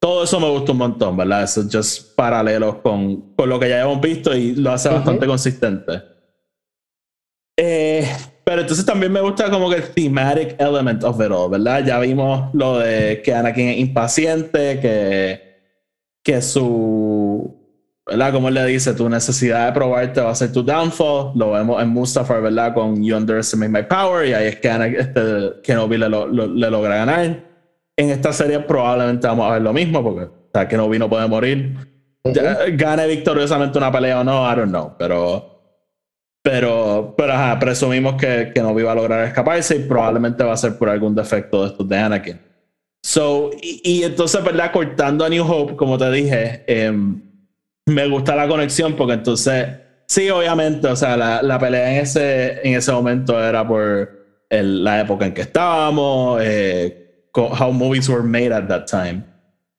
todo eso me gustó un montón, ¿verdad? Eso es just paralelos con, con lo que ya hemos visto y lo hace uh -huh. bastante consistente. Eh, pero entonces también me gusta como que el thematic element of it all, ¿verdad? Ya vimos lo de que Anakin es impaciente, que, que su, ¿verdad? Como él le dice, tu necesidad de probarte va a ser tu downfall. Lo vemos en Mustafar, ¿verdad? Con You Underestimate My Power y ahí es que Anakin, este, Kenobi le, lo, lo, le logra ganar en esta serie probablemente vamos a ver lo mismo, porque o sea, Kenobi no puede morir. Uh -huh. Gane victoriosamente una pelea o no, I don't know, pero. Pero, pero ajá, presumimos que, que no iba a lograr escaparse y probablemente va a ser por algún defecto de estos de Anakin. So, y, y entonces, ¿verdad? Cortando a New Hope, como te dije, eh, me gusta la conexión porque entonces, sí, obviamente, o sea, la, la pelea en ese, en ese momento era por el, la época en que estábamos. Eh, how movies were made at that time.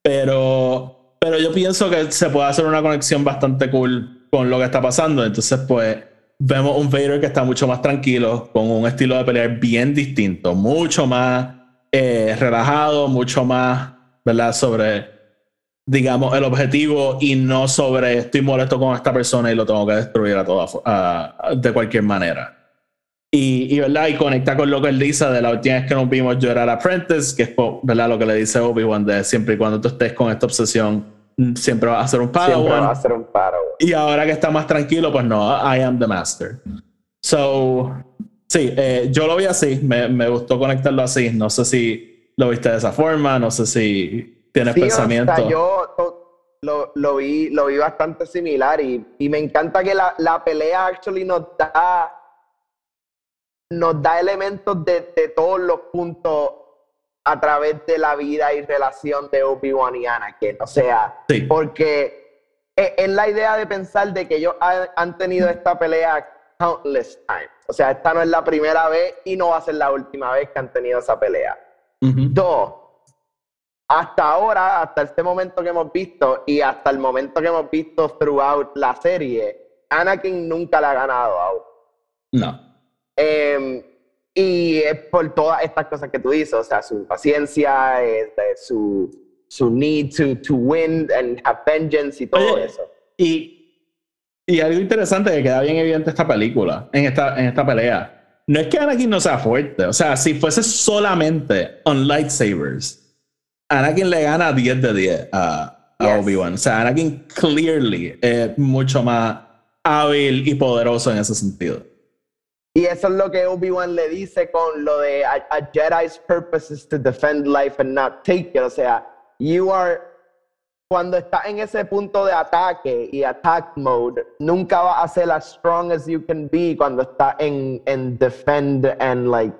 Pero, pero yo pienso que se puede hacer una conexión bastante cool con lo que está pasando. Entonces, pues, vemos un Vader que está mucho más tranquilo, con un estilo de pelear bien distinto, mucho más eh, relajado, mucho más, ¿verdad? Sobre, digamos, el objetivo y no sobre estoy molesto con esta persona y lo tengo que destruir a toda, de cualquier manera. Y, y, ¿verdad? y conecta con lo que él dice de la última vez que nos vimos yo era el apprentice, que es ¿verdad? lo que le dice Obi-Wan de siempre y cuando tú estés con esta obsesión, siempre vas a ser un padawan. Siempre vas a ser un padawan. Y ahora que está más tranquilo, pues no, I am the master. So, sí, eh, yo lo vi así, me, me, gustó conectarlo así. No sé si lo viste de esa forma, no sé si tienes sí, pensamiento. O sea, yo lo, lo, vi, lo vi bastante similar y, y me encanta que la, la pelea actually nos da nos da elementos de, de, todos los puntos a través de la vida y relación de Obi-Wan y Anakin. O sea, sí. porque es, es, la idea de pensar de que ellos han tenido esta pelea countless times. O sea, esta no es la primera vez y no va a ser la última vez que han tenido esa pelea. Uh -huh. Dos, hasta ahora, hasta este momento que hemos visto y hasta el momento que hemos visto throughout la serie, Anakin nunca le ha ganado a Obi. No. Eh, y es por todas estas cosas que tú dices, o sea, su paciencia, este, su, su need to, to win and have vengeance y todo Oye, eso. Y, y algo interesante que queda bien evidente esta película, en esta, en esta pelea, no es que Anakin no sea fuerte, o sea, si fuese solamente on lightsabers, Anakin le gana 10 de 10 a, a yes. Obi-Wan. O sea, Anakin clearly es mucho más hábil y poderoso en ese sentido. Y eso es lo que Obi-Wan le dice con lo de a, a, Jedi's purpose is to defend life and not take it. O sea, you are, cuando estás en ese punto de ataque y attack mode, nunca vas a ser as strong as you can be cuando estás en, en defend and like,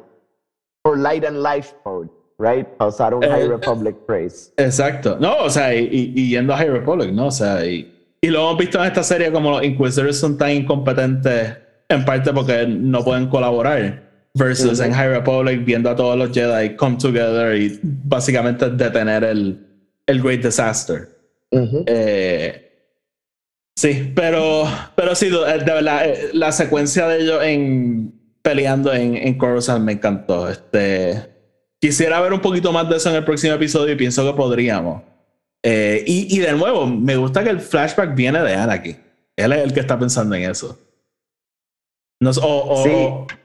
for light and life mode. Right? Usar un eh, High Republic phrase. Exacto. No, o sea, y, y, yendo a High Republic, ¿no? O sea, y, y lo hemos visto en esta serie como los Inquisitors son tan incompetentes en parte porque no pueden colaborar. Versus uh -huh. en High Republic, viendo a todos los Jedi come together y básicamente detener el, el Great Disaster. Uh -huh. eh, sí, pero, pero sí, de verdad, eh, la secuencia de ellos en peleando en, en Coruscant me encantó. Este, quisiera ver un poquito más de eso en el próximo episodio y pienso que podríamos. Eh, y, y de nuevo, me gusta que el flashback viene de Anakin. Él es el que está pensando en eso. No, o, o, sí.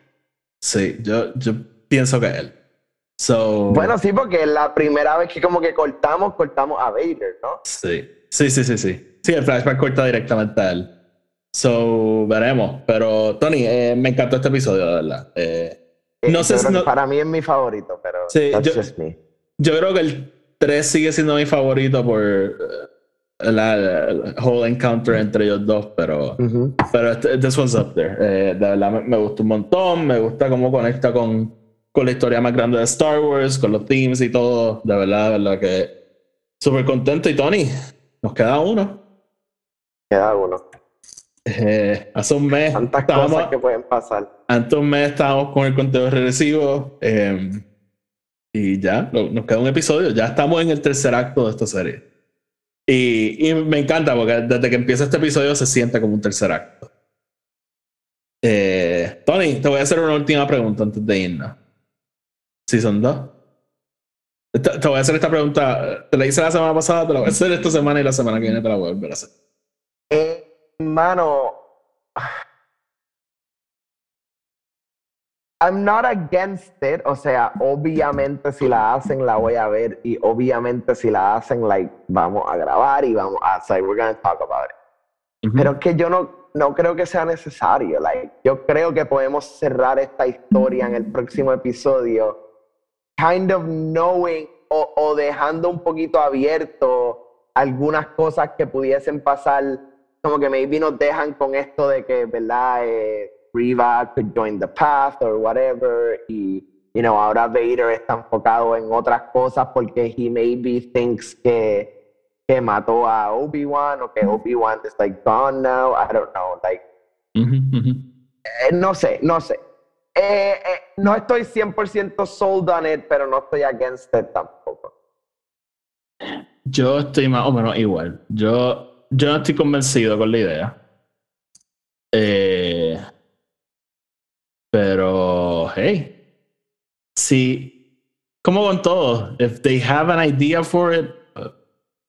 sí, yo, yo pienso que él. So, bueno, sí, porque la primera vez que como que cortamos, cortamos a Vader, ¿no? Sí, sí, sí, sí, sí. Sí, el flashback corta directamente a él. So, veremos. Pero, Tony, eh, me encantó este episodio, de verdad. Eh, no sé si no... Para mí es mi favorito, pero sí, yo, yo creo que el 3 sigue siendo mi favorito por eh, la, la whole encounter entre ellos dos, pero, Ujú. pero este- this one's up there. Eh, de verdad me, me gusta un montón, me gusta cómo conecta con, con la historia más grande de Star Wars, con los themes y todo. De verdad, de verdad que súper contento. Y Tony, nos queda uno. Queda uno. Eh, hace un mes Tantas estábamos, cosas que pueden pasar. antes un mes estábamos con el conteo regresivo eh, y ya, lo- nos queda un episodio. Ya estamos en el tercer acto de esta serie. Y, me encanta porque desde que empieza este episodio se siente como un tercer acto. Eh, Tony, te voy a hacer una última pregunta antes de irnos. Season 2. Te, te voy a hacer esta pregunta. Te la hice la semana pasada, te la voy a hacer esta semana y la semana que viene te la voy a volver a hacer. Eh, mano. I'm not against it. O sea, obviamente si la hacen la voy a ver y obviamente si la hacen, like, vamos a grabar y vamos a, so we're gonna talk about it. Pero es que yo no, no creo que sea necesario. Like, yo creo que podemos cerrar esta historia en el próximo episodio, kind of knowing o, o dejando un poquito abierto algunas cosas que pudiesen pasar, como que maybe nos dejan con esto de que, ¿verdad? Eh, Riva could join the path or whatever. Y, you know, ahora Vader está enfocado en otras cosas porque he maybe thinks que, que mató a Obi-Wan o que Obi-Wan is like gone now. I don't know. Like, Ujú, ujú. eh, no sé, no sé. Eh, eh, no estoy 100% sold on it, pero no estoy against it tampoco. Yo estoy más o menos igual. Yo, yo no estoy convencido con la idea. Eh, pero, hey, si, como con todo, if they have an idea for it, uh,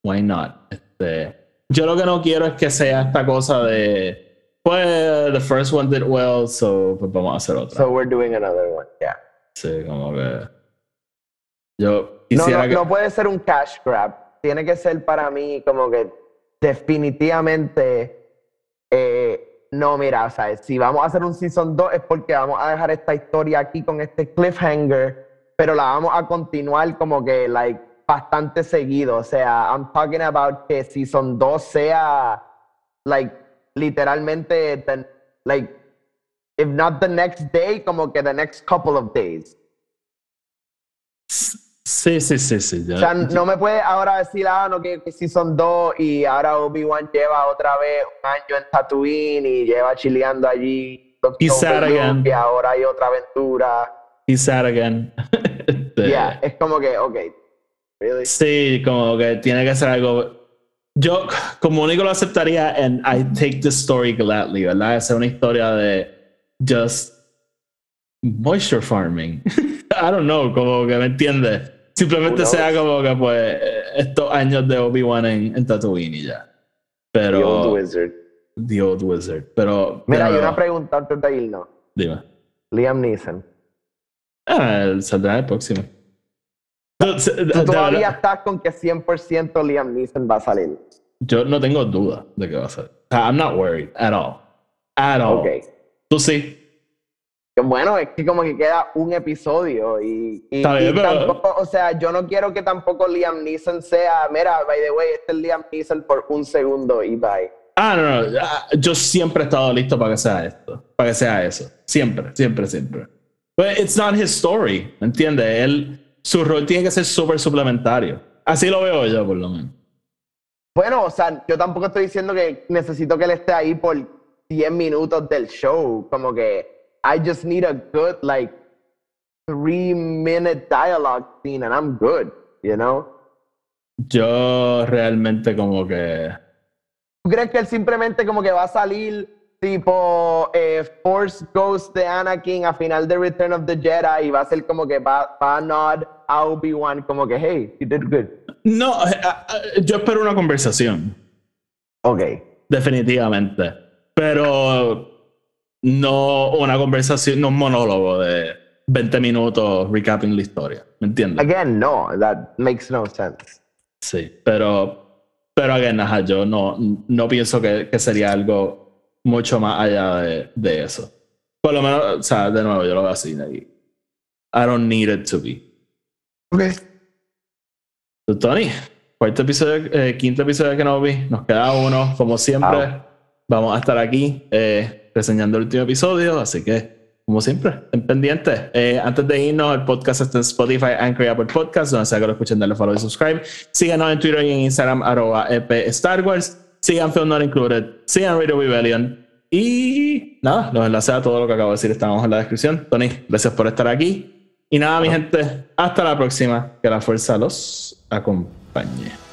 why not? Este, yo lo que no quiero es que sea esta cosa de, pues, the first one did well, so pues vamos a hacer otra. So we're doing another one, yeah. sí, como que. Yo No, quisiera no, que. no puede ser un cash grab. Tiene que ser para mí como que definitivamente. eh, no, mira, o sea, si vamos a hacer un season 2 es porque vamos a dejar esta historia aquí con este cliffhanger, pero la vamos a continuar como que, like, bastante seguido. O sea, I'm talking about que season 2 sea, like, literalmente, the- like, if not the next day, como que the next couple of days. Sí, sí, sí, sí. yo- O sea, no me puede ahora decir, ah, no, que, que si son dos y ahora Obi-Wan lleva otra vez un año en Tatooine y lleva chileando allí. Luke, again. Y ahora hay otra aventura. Again. Este, Yeah, es como que, ok. Really? Sí, como que tiene que ser algo. Yo, como único lo aceptaría en I take the story gladly, ¿verdad? Es una historia de just moisture farming. I don't know, como que me entiende. Simplemente sea como que, pues, estos años de Obi-Wan en, en Tatooine y ya. Pero. The Old Wizard. The Old Wizard. Pero. Mira, hay una pregunta antes de irnos. Dime. Liam Neeson. Ah, él saldrá el próximo. ¿Tú de todavía estás con que 100% Liam Neeson va a salir? yo no tengo duda de que va a sea, I'm not worried at all. At all. Ok. Tú sí. Bueno, es que como que queda un episodio y, y- Está bien, y pero- tampoco, o sea, yo no quiero que tampoco Liam Neeson sea, mira, by the way, este es Liam Neeson por un segundo y bye. Ah, no, no. Yo siempre he estado listo para que sea esto. Para que sea eso. Siempre, siempre, siempre. But it's not his story. ¿Me entiendes? Él, su rol tiene que ser súper suplementario. Así lo veo yo, por lo menos. Bueno, o sea, yo tampoco estoy diciendo que necesito que él esté ahí por 10 minutos del show, como que I just need a good, like, three minute dialogue scene and I'm good, you know? Yo realmente como que... ¿Tú crees que él simplemente como que va a salir tipo eh, Force Ghost de Anakin a final de Return of the Jedi y va a ser como que va, va a nod a Obi-Wan como que, hey, you did good. No, eh, ah, ah, yo espero una conversación. Ok. Definitivamente. Pero no una conversación, no un monólogo de 20 minutos recapping la historia. ¿Me entiendes? Again, no, that makes no sense. Sí, pero, pero again, ajá, yo no, no pienso que, que sería algo mucho más allá de, de eso. Por lo menos, o sea, de nuevo, yo lo veo así. I don't need it to be. Ok. Tony, cuarto episodio, eh, quinto episodio de Kenobi, nos queda uno, como siempre. Vamos a estar aquí eh, reseñando el último episodio, así que, como siempre, estén pendientes. Eh, antes de irnos, el podcast está en Spotify, Anchor y Apple Podcast, donde sea que lo escuchen, denle follow y subscribe. Síganos en Twitter y en Instagram, arroba EP Star Wars. Sigan Film Not Included, sigan Radio Rebellion. Y nada, los enlaces a todo lo que acabo de decir están en la descripción. Tony, gracias por estar aquí. Y nada, mi gente, hasta la próxima. Que la fuerza los acompañe.